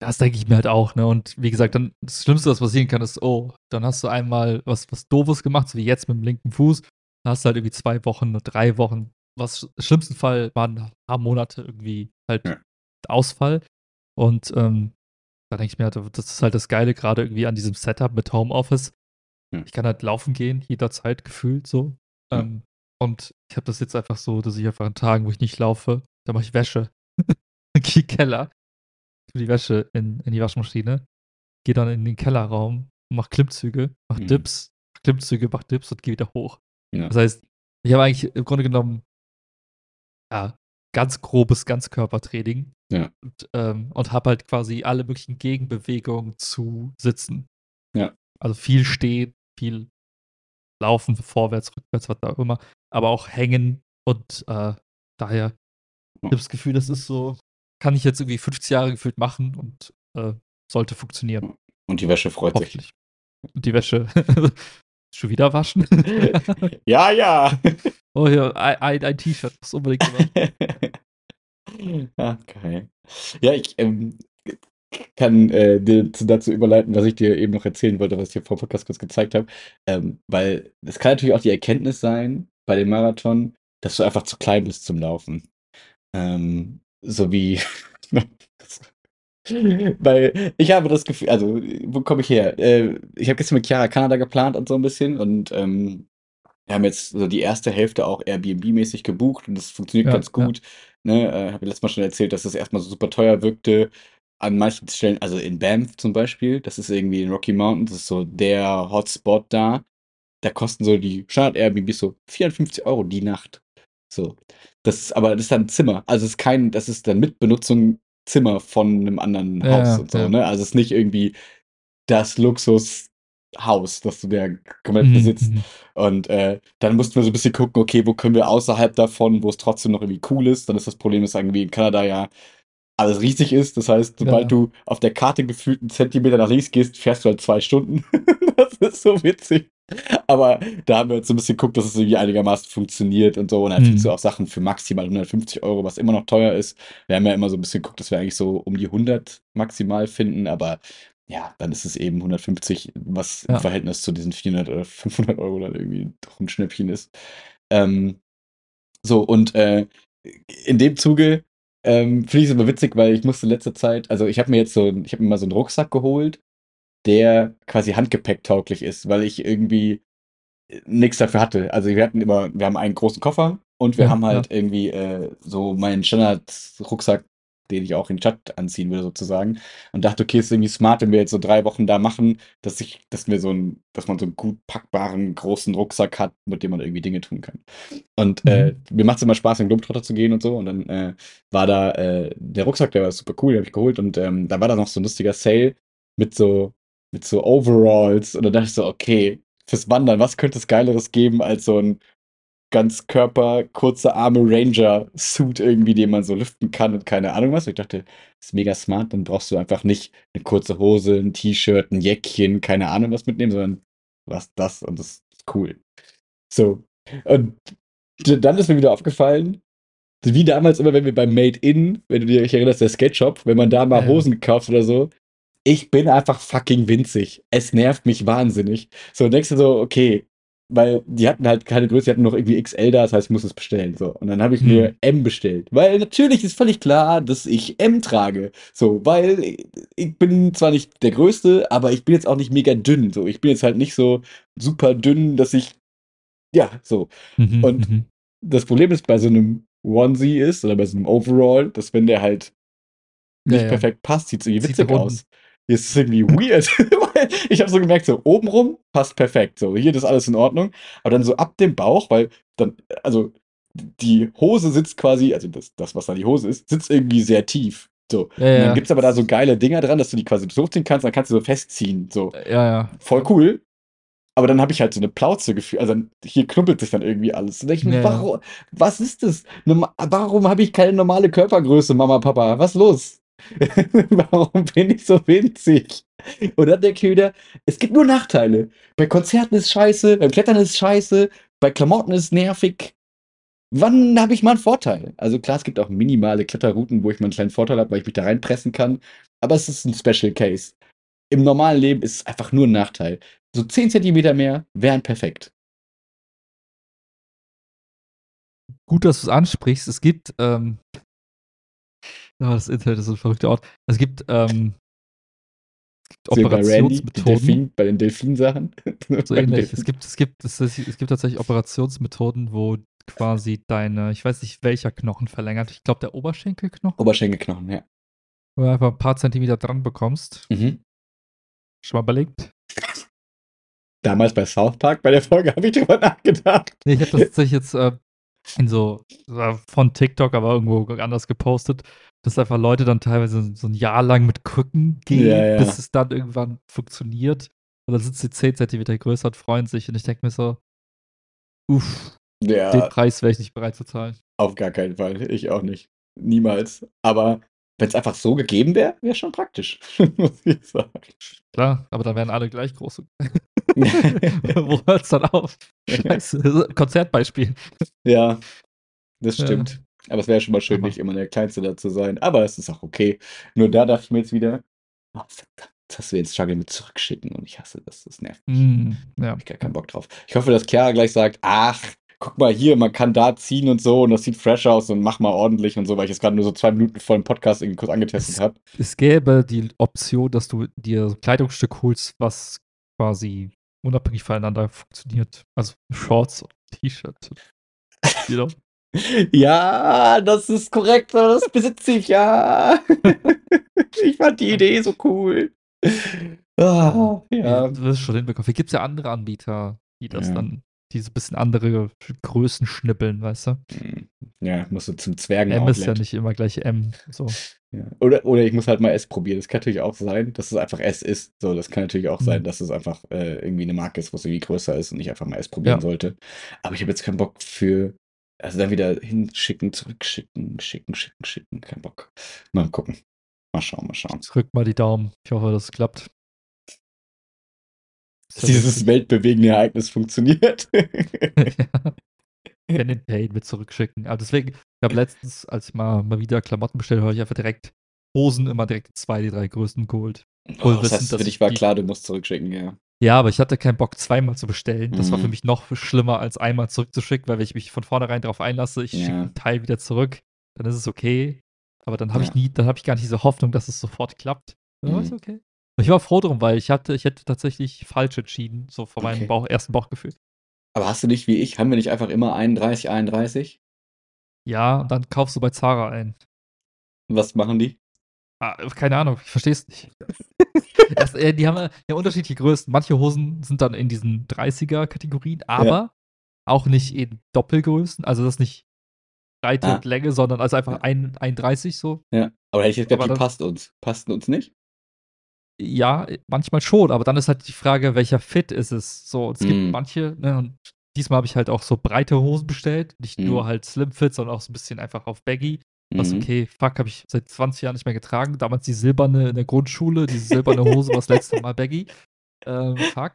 Das denke ich mir halt auch, ne? Und wie gesagt, dann das Schlimmste, was passieren kann, ist, oh, dann hast du einmal was, was Doofes gemacht, so wie jetzt mit dem linken Fuß. Dann hast du halt irgendwie zwei Wochen, oder drei Wochen. Was im schlimmsten Fall waren ein paar Monate irgendwie halt Ja. Ausfall. Und ähm, da denke ich mir halt, das ist halt das Geile, gerade irgendwie an diesem Setup mit Homeoffice. Ja. Ich kann halt laufen gehen, jederzeit gefühlt so. Ja. Ähm, und ich habe das jetzt einfach so, dass ich einfach an Tagen, wo ich nicht laufe, da mache ich Wäsche. Geh Keller tue die Wäsche in, in die Waschmaschine, gehe dann in den Kellerraum, mach Klimmzüge, mach Mhm. Dips, mach Klimmzüge, mach Dips und gehe wieder hoch. Ja. Das heißt, ich habe eigentlich im Grunde genommen ja, ganz grobes Ganzkörpertraining Ja. und, ähm, und habe halt quasi alle möglichen Gegenbewegungen zu sitzen. Ja. Also viel stehen, viel laufen, vorwärts, rückwärts, was auch immer, aber auch hängen und äh, daher, ich habe das Gefühl, das ist so, kann ich jetzt irgendwie 50 Jahre gefühlt machen und äh, sollte funktionieren. Und die Wäsche freut sich. Und die Wäsche schon wieder waschen. ja, ja. oh ja, ein, ein, T-Shirt muss unbedingt gemacht. ja, geil. Ja, ich ähm, kann äh, dir zu- dazu überleiten, was ich dir eben noch erzählen wollte, was ich dir vor Podcast kurz gezeigt habe. Ähm, weil es kann natürlich auch die Erkenntnis sein bei dem Marathon, dass du einfach zu klein bist zum Laufen. Ähm, so wie. Weil ich habe das Gefühl, also, wo komme ich her? Äh, ich habe gestern mit Chiara Kanada geplant und so ein bisschen und ähm, wir haben jetzt so die erste Hälfte auch Airbnb-mäßig gebucht und das funktioniert Ja, ganz ja. gut. Ne, äh, habe ich letztes Mal schon erzählt, dass das erstmal so super teuer wirkte. an manchen Stellen, also in Banff zum Beispiel, das ist irgendwie in Rocky Mountains, das ist so der Hotspot da. Da kosten so die Standard-Airbnb so 54 Euro die Nacht. So. Das ist, aber das ist dann ein Zimmer. Also es ist kein, das ist dann Mitbenutzung Zimmer von einem anderen Ja, Haus ja, und so, ja. ne? Also es ist nicht irgendwie das Luxushaus, das du dir komplett Mhm, besitzt. mhm. Und äh, dann mussten wir so ein bisschen gucken, okay, wo können wir außerhalb davon, wo es trotzdem noch irgendwie cool ist. Dann ist das Problem, dass irgendwie in Kanada ja alles riesig ist. Das heißt, sobald Ja. du auf der Karte gefühlt einen Zentimeter nach links gehst, fährst du halt zwei Stunden. das ist so witzig. Aber da haben wir jetzt so ein bisschen geguckt, dass es irgendwie einigermaßen funktioniert und so. Und dann Mhm. findest du auch Sachen für maximal 150 Euro, was immer noch teuer ist. Wir haben ja immer so ein bisschen geguckt, dass wir eigentlich so um die 100 maximal finden. Aber ja, dann ist es eben 150, was im Ja. Verhältnis zu diesen 400 oder 500 Euro dann irgendwie doch ein Schnäppchen ist. Ähm, so, und äh, in dem Zuge ähm, finde ich es immer witzig, weil ich musste in letzter Zeit, also ich habe mir jetzt so, ich habe mir mal so einen Rucksack geholt, der quasi handgepäcktauglich ist, weil ich irgendwie nichts dafür hatte. Also wir hatten immer, wir haben einen großen Koffer und wir Ja, haben halt irgendwie äh, so meinen Standard-Rucksack, den ich auch in den Chat anziehen würde sozusagen. Und dachte, okay, ist irgendwie smart, wenn wir jetzt so drei Wochen da machen, dass ich, dass wir so ein, dass man so einen gut packbaren großen Rucksack hat, mit dem man irgendwie Dinge tun kann. Und äh, mir macht es immer Spaß, in Globetrotter zu gehen und so. Und dann äh, war da äh, der Rucksack, der war super cool, den habe ich geholt. Und ähm, da war da noch so ein lustiger Sale mit so, mit so Overalls. Und dann dachte ich so, okay, fürs Wandern, was könnte es Geileres geben als so ein ganz Körper, kurze Arme Ranger-Suit irgendwie, den man so lüften kann und keine Ahnung was. Und ich dachte, das ist mega smart, dann brauchst du einfach nicht eine kurze Hose, ein T-Shirt, ein Jäckchen, keine Ahnung was mitnehmen, sondern du hast das und das ist cool. So. Und dann ist mir wieder aufgefallen, wie damals immer, wenn wir beim Made In, wenn du dich erinnerst, der Skate-Shop, wenn man da mal ja. Hosen kauft oder so, ich bin einfach fucking winzig. Es nervt mich wahnsinnig. So, denkst du so, okay, weil die hatten halt keine Größe, die hatten noch irgendwie XL da, das heißt, ich muss es bestellen. So. Und dann habe ich Hm. mir M bestellt. Weil natürlich ist völlig klar, dass ich M trage. So, weil ich bin zwar nicht der Größte, aber ich bin jetzt auch nicht mega dünn. So, ich bin jetzt halt nicht so super dünn, dass ich. Ja, so. Mhm, Und mhm. das Problem ist bei so einem Onesie ist oder bei so einem Overall, dass wenn der halt Ja, nicht ja. perfekt passt, sieht es irgendwie witzig aus. Hier ist es irgendwie weird. Ich habe so gemerkt, so obenrum passt perfekt. So, hier ist alles in Ordnung. Aber dann so ab dem Bauch, weil dann, also die Hose sitzt quasi, also das, das was da die Hose ist, sitzt irgendwie sehr tief. So. Ja, Und dann ja. gibt es aber da so geile Dinger dran, dass du die quasi hochziehen kannst, dann kannst du so festziehen. So Ja, ja. voll cool. Aber dann habe ich halt so eine Plauze gefühlt. Also hier knuppelt sich dann irgendwie alles. Und ich mir, Ja, ja. warum, was ist das? Warum habe ich keine normale Körpergröße, Mama, Papa? Was los? warum bin ich so winzig? Und dann denke ich wieder, es gibt nur Nachteile. Bei Konzerten ist scheiße, beim Klettern ist scheiße, bei Klamotten ist nervig. Wann habe ich mal einen Vorteil? Also klar, es gibt auch minimale Kletterrouten, wo ich mal einen kleinen Vorteil habe, weil ich mich da reinpressen kann. Aber es ist ein Special Case. Im normalen Leben ist es einfach nur ein Nachteil. So 10 Zentimeter mehr wären perfekt. Gut, dass du es ansprichst. Es gibt, ähm, ja, das Internet ist ein verrückter Ort. Es gibt, ähm, gibt wie bei Randy, Operationsmethoden. Delfin, bei den Delfinsachen. So ähnlich. Es gibt, es gibt, es, es gibt tatsächlich Operationsmethoden, wo quasi deine, ich weiß nicht welcher Knochen verlängert. Ich glaube der Oberschenkelknochen, Oberschenkelknochen, ja. wo du einfach ein paar Zentimeter dran bekommst. Mhm. Schon mal überlegt? Damals bei South Park, bei der Folge, habe ich drüber nachgedacht. Nee, ich habe das tatsächlich jetzt äh, in so von TikTok, aber irgendwo anders gepostet, dass einfach Leute dann teilweise so ein Jahr lang mit Krücken gehen, Ja, ja. bis es dann irgendwann funktioniert. Und dann sind sie 10 Zentimeter größer und freuen sich. Und ich denke mir so, uff, den Ja, Preis wäre ich nicht bereit zu zahlen. auf gar keinen Fall. Ich auch nicht. Niemals. Aber wenn es einfach so gegeben wäre, wäre schon praktisch. Muss ich sagen. Klar, aber dann wären alle gleich groß. Wo hört es dann auf? Scheiße. Konzertbeispiel. Ja, das Ja. stimmt. Aber es wäre schon mal schön, Aber- nicht immer der Kleinste da zu sein. Aber es ist auch okay. Nur da dachte ich mir jetzt wieder, oh, verdammt, das hast du jetzt Struggle mit zurückschicken und ich hasse das. Das nervt mich. Mm, ja. Hab ich gar keinen Bock drauf. Ich hoffe, dass Chiara gleich sagt, ach, guck mal hier, man kann da ziehen und so und das sieht fresh aus und mach mal ordentlich und so, weil ich jetzt gerade nur so zwei Minuten vor dem Podcast irgendwie kurz angetestet habe. Es gäbe die Option, dass du dir Kleidungsstück holst, was quasi unabhängig voneinander funktioniert. Also Shorts und T-Shirt. Know? Ja, das ist korrekt, das besitze ich, ja. Ich fand die Idee so cool. Ah, Ja, du wirst schon hinbekommen. Vielleicht gibt's ja andere Anbieter, die das Ja. dann die so bisschen andere Größen schnippeln, weißt du? Hm, Ja, musst du zum M ist ja nicht immer gleich M, so. Ja. Oder, oder ich muss halt mal S probieren. Das kann natürlich auch sein, dass es einfach S ist. So, das kann natürlich auch sein, Mhm. dass es einfach äh, irgendwie eine Marke ist, wo es irgendwie größer ist und ich einfach mal S probieren Ja. sollte. Aber ich habe jetzt keinen Bock für, also dann wieder hinschicken, zurückschicken, schicken, schicken, schicken. Kein Bock. Mal gucken. Mal schauen, mal schauen. Drück mal die Daumen. Ich hoffe, dass es klappt. Dass dieses weltbewegende Ereignis funktioniert. Ja. And Pay mit zurückschicken. Aber deswegen, ich habe letztens, als ich mal, mal wieder Klamotten bestellt habe, ich einfach direkt Hosen immer direkt zwei, die drei größten geholt. Oh, das wissend, heißt, für dich ich war die- klar, du musst zurückschicken, ja. Ja, aber ich hatte keinen Bock, zweimal zu bestellen. Das war für Mhm. mich noch schlimmer, als einmal zurückzuschicken, weil wenn ich mich von vornherein darauf einlasse, ich schicke Ja. einen Teil wieder zurück, dann ist es okay. Aber dann habe Ja. ich nie, dann habe ich gar nicht diese Hoffnung, dass es sofort klappt. Dann Mhm. okay. Und ich war froh drum, weil ich hatte, ich hätte tatsächlich falsch entschieden, so von meinem Okay. Bauch, ersten Bauchgefühl. Aber hast du nicht wie ich, haben wir nicht einfach immer 31, 31? Ja, und dann kaufst du bei Zara ein. Was machen die? Ah, keine Ahnung, ich verstehe es nicht. das, äh, die haben ja unterschiedliche Größen. Manche Hosen sind dann in diesen 30er-Kategorien, aber auch nicht in Doppelgrößen. Also das ist nicht Breite Ah. und Länge, sondern also einfach Ja. ein, 31 so. Ja. Aber hätte ich jetzt gedacht, die passt uns. Passten uns nicht? Ja, manchmal schon, aber dann ist halt die Frage, welcher Fit ist es? So, es gibt Mm. manche, ne, und diesmal habe ich halt auch so breite Hosen bestellt. Nicht Mm. nur halt Slim Fit, sondern auch so ein bisschen einfach auf Baggy. Was Mhm. okay, fuck, habe ich seit 20 Jahren nicht mehr getragen. Damals die silberne in der Grundschule, diese silberne Hose war das letzte Mal Baggy. Ähm, fuck.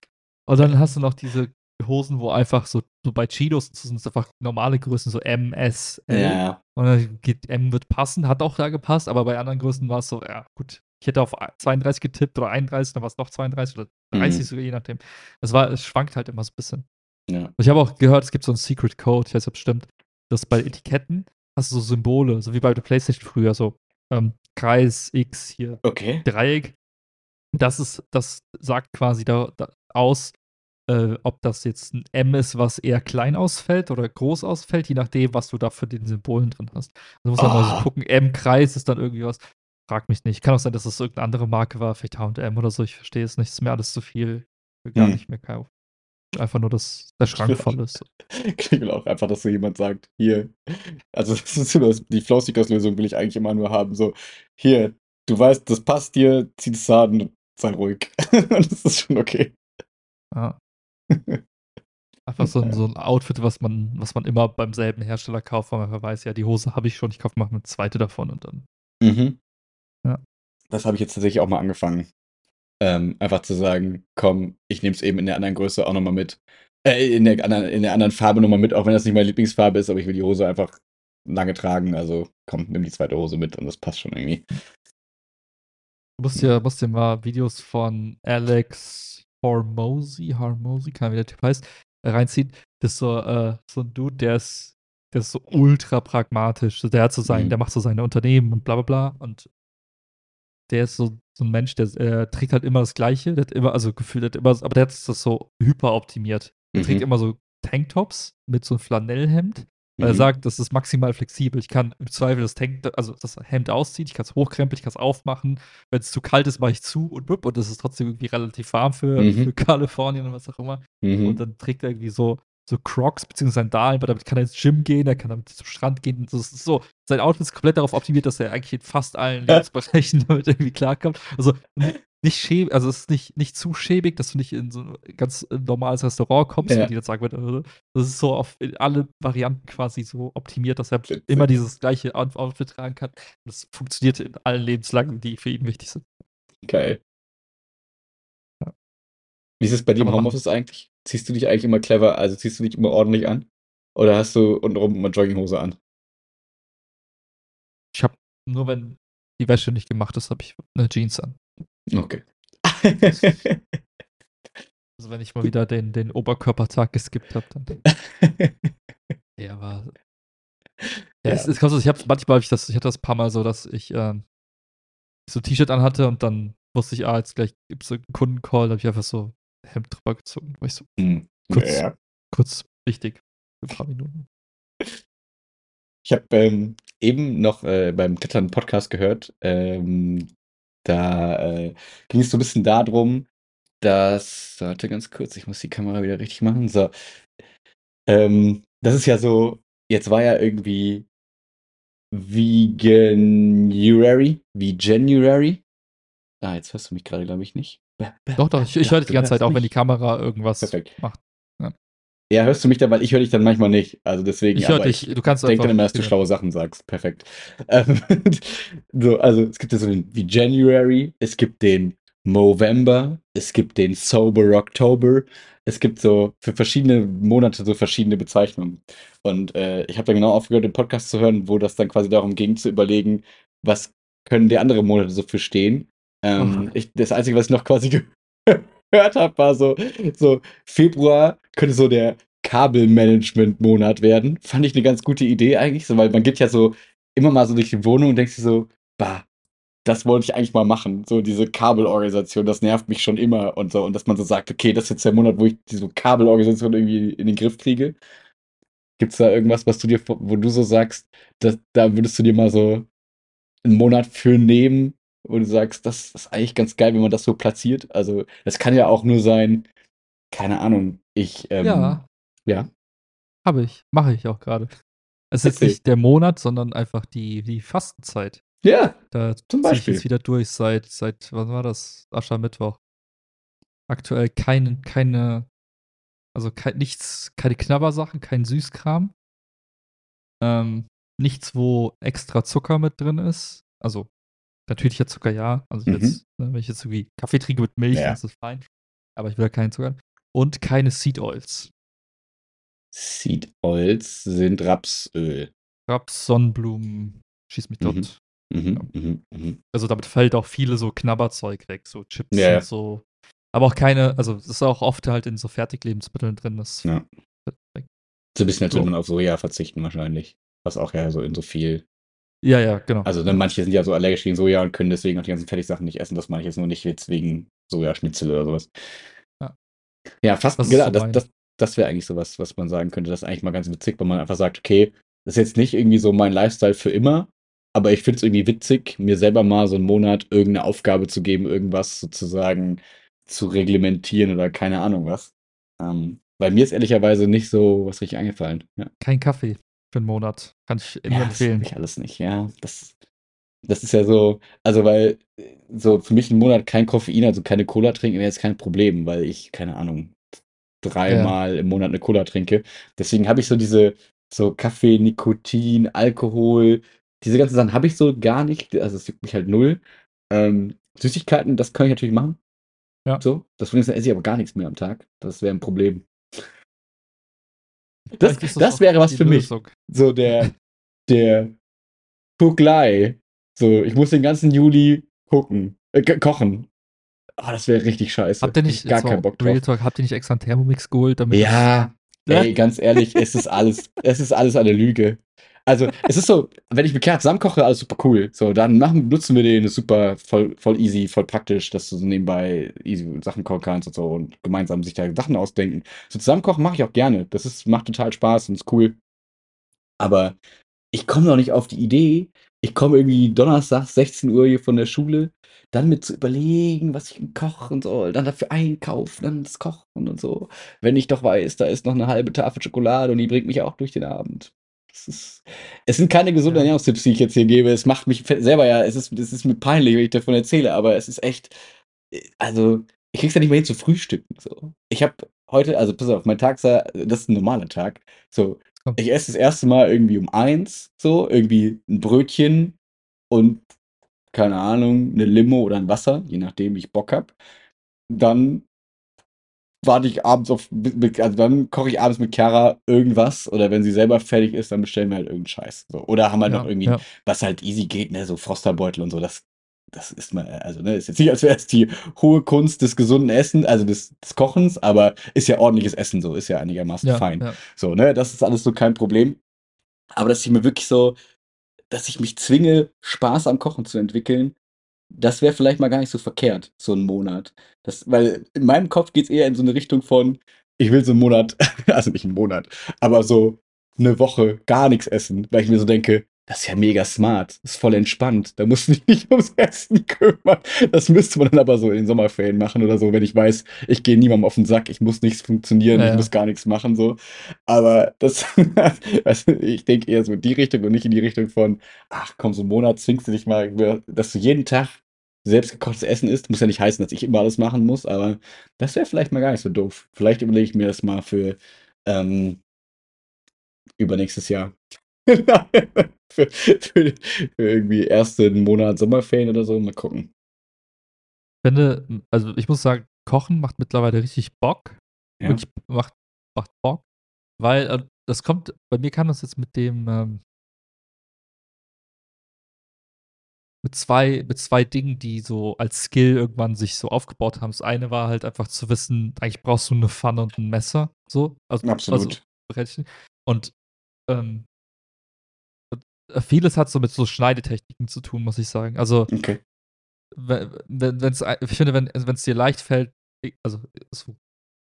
Und dann hast du noch diese Hosen, wo einfach so, so bei Chinos sind es einfach normale Größen, so M, S, L. Ja, Und dann geht M wird passen, hat auch da gepasst, aber bei anderen Größen war es so, ja, gut. Ich hätte auf 32 getippt oder 31, dann war es noch 32 oder 30 Mhm. sogar, je nachdem. Es war, es schwankt halt immer so ein bisschen. ja. Und ich habe auch gehört, es gibt so einen Secret Code, ich weiß nicht, ob es stimmt, dass bei Etiketten hast du so Symbole, so wie bei der Playstation früher, so ähm, Kreis, X, hier Okay. Dreieck. Das ist, das sagt quasi da, da aus, äh, ob das jetzt ein M ist, was eher klein ausfällt oder groß ausfällt, je nachdem, was du da für den Symbolen drin hast. Also muss man mal Ah. so gucken, M-Kreis ist dann irgendwie was. Frag mich nicht. Kann auch sein, dass es irgendeine andere Marke war, vielleicht H&M oder so. Ich verstehe es nicht. Ist mir alles zu viel. Ich will gar Hm. nicht mehr kaufen. Einfach nur, dass der Schrank voll ist. Ich will auch einfach, dass so jemand sagt, hier, also das ist so die Flaustickers-Lösung will ich eigentlich immer nur haben, so, hier, du weißt, das passt dir, zieh das an und sei ruhig. das ist schon okay. Ja. Einfach so ein, so ein Outfit, was man, was man immer beim selben Hersteller kauft, weil man einfach weiß, ja, die Hose habe ich schon, ich kaufe mal eine zweite davon und dann. Mhm. Ja. Das habe ich jetzt tatsächlich auch mal angefangen. Ähm, einfach zu sagen, komm, ich nehme es eben in der anderen Größe auch nochmal mit. Äh, in der anderen, in der anderen Farbe nochmal mit, auch wenn das nicht meine Lieblingsfarbe ist, aber ich will die Hose einfach lange tragen. Also komm, nimm die zweite Hose mit und das passt schon irgendwie. Du musst dir, musst dir mal Videos von Alex Hormozy, Hormozy, keine Ahnung, wie der Typ heißt, reinziehen. Das ist so, äh, so ein Dude, der ist, der ist so ultra pragmatisch. Der hat so sein, Mhm. der macht so seine Unternehmen und bla bla bla. Und der ist so, so ein Mensch, der äh, trägt halt immer das Gleiche. Der hat immer, also gefühlt, hat immer, aber der hat das so hyper optimiert. Der Mhm. trägt immer so Tanktops mit so einem Flanellhemd. Weil er Mhm. sagt, das ist maximal flexibel. Ich kann im Zweifel das Tank, also das Hemd ausziehen, ich kann es hochkrempeln, ich kann es aufmachen. Wenn es zu kalt ist, mache ich zu und wupp, und das ist trotzdem irgendwie relativ warm für, Mhm. für Kalifornien und was auch immer. Mhm. Und dann trägt er irgendwie so, so Crocs bzw. Sandalen, weil damit kann er ins Gym gehen, er kann damit zum Strand gehen. Das ist so, sein Outfit ist komplett darauf optimiert, dass er eigentlich in fast allen. Lebensbereichen damit irgendwie klarkommt. Also ni- nicht schäbig, also es ist nicht, nicht zu schäbig, dass du nicht in so ein ganz äh, normales Restaurant kommst, Ja. wie die jetzt sagen würden. Das ist so auf alle Varianten quasi so optimiert, dass er immer dieses gleiche Out- Outfit tragen kann. Das funktioniert in allen Lebenslagen, die für ihn wichtig sind. Geil. Ja. Wie ist es bei dir im. Homeoffice eigentlich? Ziehst du dich eigentlich immer clever, also ziehst du dich immer ordentlich an? Oder hast du untenrum immer Jogginghose an? Ich habe nur, wenn die Wäsche nicht gemacht ist, habe ich eine Jeans an. Okay. Also wenn ich mal wieder den, den Oberkörpertag geskippt habe, dann. Ja, aber. Ja, Ja. Es, es kommt ich habe manchmal hab ich das, ich hatte das ein paar Mal so, dass ich ähm, so ein T-Shirt anhatte und dann wusste ich, ah, jetzt gleich gibt es einen Kundencall, da habe ich einfach so Hemd drüber gezogen. War ich so Hm. Kurz. Ja. kurz wichtig für ein paar Minuten. Ich habe ähm, eben noch äh, beim Klettern Podcast gehört. Ähm, da äh, ging es so ein bisschen darum, dass, warte ganz kurz, ich muss die Kamera wieder richtig machen. So, ähm, das ist ja so, jetzt war ja irgendwie Veganuary, wie January. Ah, jetzt hörst du mich gerade, glaube ich, nicht. Doch, doch, ich, ich höre dich die ganze Zeit, auch wenn die Kamera irgendwas Perfekt. macht. Ja, hörst du mich dann, weil ich höre dich dann manchmal nicht. Also deswegen. Ich höre dich, du kannst einfach. dann immer, dass du schlaue Sachen sagst. Perfekt. Ähm, so, also es gibt ja so den wie January, es gibt den Movember, es gibt den Sober October. Es gibt so für verschiedene Monate so verschiedene Bezeichnungen. Und äh, ich habe dann genau aufgehört, den Podcast zu hören, wo das dann quasi darum ging, zu überlegen, was können die anderen Monate so für stehen. Ähm, ich, das Einzige, was ich noch quasi gehört habe, war so, so Februar könnte so der Kabelmanagement-Monat werden. Fand ich eine ganz gute Idee eigentlich, so, weil man geht ja so immer mal so durch die Wohnung und denkt sich so, bah, das wollte ich eigentlich mal machen. So diese Kabelorganisation, das nervt mich schon immer und so. Und dass man so sagt, okay, das ist jetzt der Monat, wo ich diese Kabelorganisation irgendwie in den Griff kriege. Gibt es da irgendwas, was du dir, wo du so sagst, dass, da würdest du dir mal so einen Monat für nehmen, wo du sagst, das ist eigentlich ganz geil, wenn man das so platziert. Also, das kann ja auch nur sein, keine Ahnung, ich, ähm, Ja, ja, habe ich. Mache ich auch gerade. Es ist jetzt nicht der Monat, sondern einfach die, die Fastenzeit. ja, Da Zum ziehe ich Beispiel. jetzt wieder durch seit, seit, was war das? Aschermittwoch. Aktuell keine, keine, also kein, nichts, keine Knabbersachen, kein Süßkram. Ähm, nichts, wo extra Zucker mit drin ist. Also natürlicher Zucker ja. Also Mhm. jetzt, ne, wenn ich jetzt irgendwie Kaffee trinke mit Milch, Ja. dann ist das fein. Aber ich will da keinen Zucker. Und keine Seed Oils. Seed Oils sind Rapsöl. Raps, Sonnenblumen, schieß mich Mhm. dort. Mhm, mhm, mhm. Also damit fällt auch viele so Knabberzeug weg, so Chips Ja, ja. und so. Aber auch keine, also das ist auch oft halt in so Fertiglebensmitteln drin. Das Ja. So ein bisschen, als würde man auf Soja verzichten wahrscheinlich. Was auch ja so in so viel. Ja, ja, genau. Also ne, manche sind ja so allergisch gegen Soja und können deswegen auch die ganzen Fertigsachen nicht essen. Das meine ich jetzt nur nicht jetzt wegen Sojaschnitzel oder sowas. Ja. Ja, fast, Das genau, so das, das, das wäre eigentlich sowas, was man sagen könnte. Das ist eigentlich mal ganz witzig, wenn man einfach sagt, okay, das ist jetzt nicht irgendwie so mein Lifestyle für immer, aber ich finde es irgendwie witzig, mir selber mal so einen Monat irgendeine Aufgabe zu geben, irgendwas sozusagen zu reglementieren oder keine Ahnung was. Ähm, weil mir ist ehrlicherweise nicht so was richtig eingefallen. Ja, Kein Kaffee für einen Monat. Kann ich ja das empfehlen. hab ich alles nicht. Ja, das, das ist ja so, also weil so für mich einen Monat kein Koffein, also keine Cola trinken, wäre jetzt kein Problem, weil ich, keine Ahnung, dreimal im Monat eine Cola trinke. Deswegen habe ich so diese, so Kaffee, Nikotin, Alkohol, diese ganzen Sachen habe ich so gar nicht. Also es juckt mich halt null. Ähm, Süßigkeiten, das kann ich natürlich machen. Ja. So, das esse ich aber gar nichts mehr am Tag. Das wäre ein Problem. Das, das wäre was für mich. Lösung. So der, der Kuglai. So, ich muss den ganzen Juli gucken, äh, ko- kochen. Ah, das wäre richtig scheiße. Habt ihr nicht, ich gar keinen Bock drauf. Real Talk, habt ihr nicht extra einen Thermomix geholt, damit Ja, Ja. ey, ganz ehrlich, es ist alles, es ist alles eine Lüge. Also, es ist so, wenn ich mit Kerl zusammen koche, alles super cool. So, dann machen, nutzen wir den, ist super, voll, voll easy, voll praktisch, dass du so nebenbei easy Sachen kochen kannst und so und gemeinsam sich da Sachen ausdenken. So zusammen kochen mache ich auch gerne. Das ist, macht total Spaß und ist cool. Aber ich komme noch nicht auf die Idee. Ich komme irgendwie Donnerstag, 16 Uhr hier von der Schule, dann mit zu überlegen, was ich kochen soll, dann dafür einkaufen, dann das Kochen und so. Wenn ich doch weiß, da ist noch eine halbe Tafel Schokolade und die bringt mich auch durch den Abend. Es, ist, es sind keine gesunden Ja. Ernährungstipps, die ich jetzt hier gebe. Es macht mich selber ja, es ist, es ist mir peinlich, wenn ich davon erzähle, aber es ist echt, also, ich krieg's ja nicht mehr hin zu frühstücken. So. Ich habe heute, also pass auf, mein Tag sah, das ist ein normaler Tag. So, ich esse das erste Mal irgendwie um eins, so, irgendwie ein Brötchen und, keine Ahnung, eine Limo oder ein Wasser, je nachdem, wie ich Bock hab. Dann warte ich abends auf, also dann koche ich abends mit Chiara irgendwas oder wenn sie selber fertig ist, dann bestellen wir halt irgendeinen Scheiß. So. Oder haben halt ja, noch irgendwie, ja. was halt easy geht, ne, so Frosterbeutel und so, das, das ist mal, also, ne, ist jetzt nicht, als wäre es die hohe Kunst des gesunden Essen, also des, des Kochens, aber ist ja ordentliches Essen, so, ist ja einigermaßen ja, fein. So, ne, das ist alles so kein Problem. Aber dass ich mir wirklich so, dass ich mich zwinge, Spaß am Kochen zu entwickeln, das wäre vielleicht mal gar nicht so verkehrt, so einen Monat. Das, weil in meinem Kopf geht es eher in so eine Richtung von, ich will so einen Monat, also nicht einen Monat, aber so eine Woche gar nichts essen, weil ich mir so denke, das ist ja mega smart, das ist voll entspannt, da musst du dich nicht ums Essen kümmern. Das müsste man dann aber so in den Sommerferien machen oder so, wenn ich weiß, ich gehe niemandem auf den Sack, ich muss nichts funktionieren, Ja, ich muss gar nichts machen, so. Aber das, also ich denke eher so in die Richtung und nicht in die Richtung von, ach komm, so einen Monat zwingst du dich mal, dass du jeden Tag selbstgekochtes Essen isst. Muss ja nicht heißen, dass ich immer alles machen muss, aber das wäre vielleicht mal gar nicht so doof. Vielleicht überlege ich mir das mal für ähm, übernächstes Jahr. für, für, für irgendwie ersten Monat Sommerferien oder so. Mal gucken. Ich finde, also ich muss sagen, Kochen macht mittlerweile richtig Bock. Ja. Wirklich macht, macht Bock. Weil äh, das kommt, bei mir kam das jetzt mit dem, ähm, mit zwei, mit zwei Dingen, die so als Skill irgendwann sich so aufgebaut haben. Das eine war halt einfach zu wissen, eigentlich brauchst du eine Pfanne und ein Messer. So. Also, Absolut. Also, und ähm, vieles hat so mit so Schneidetechniken zu tun, muss ich sagen. Also, okay. wenn, wenn, wenn's, ich finde, wenn es dir leicht fällt, also so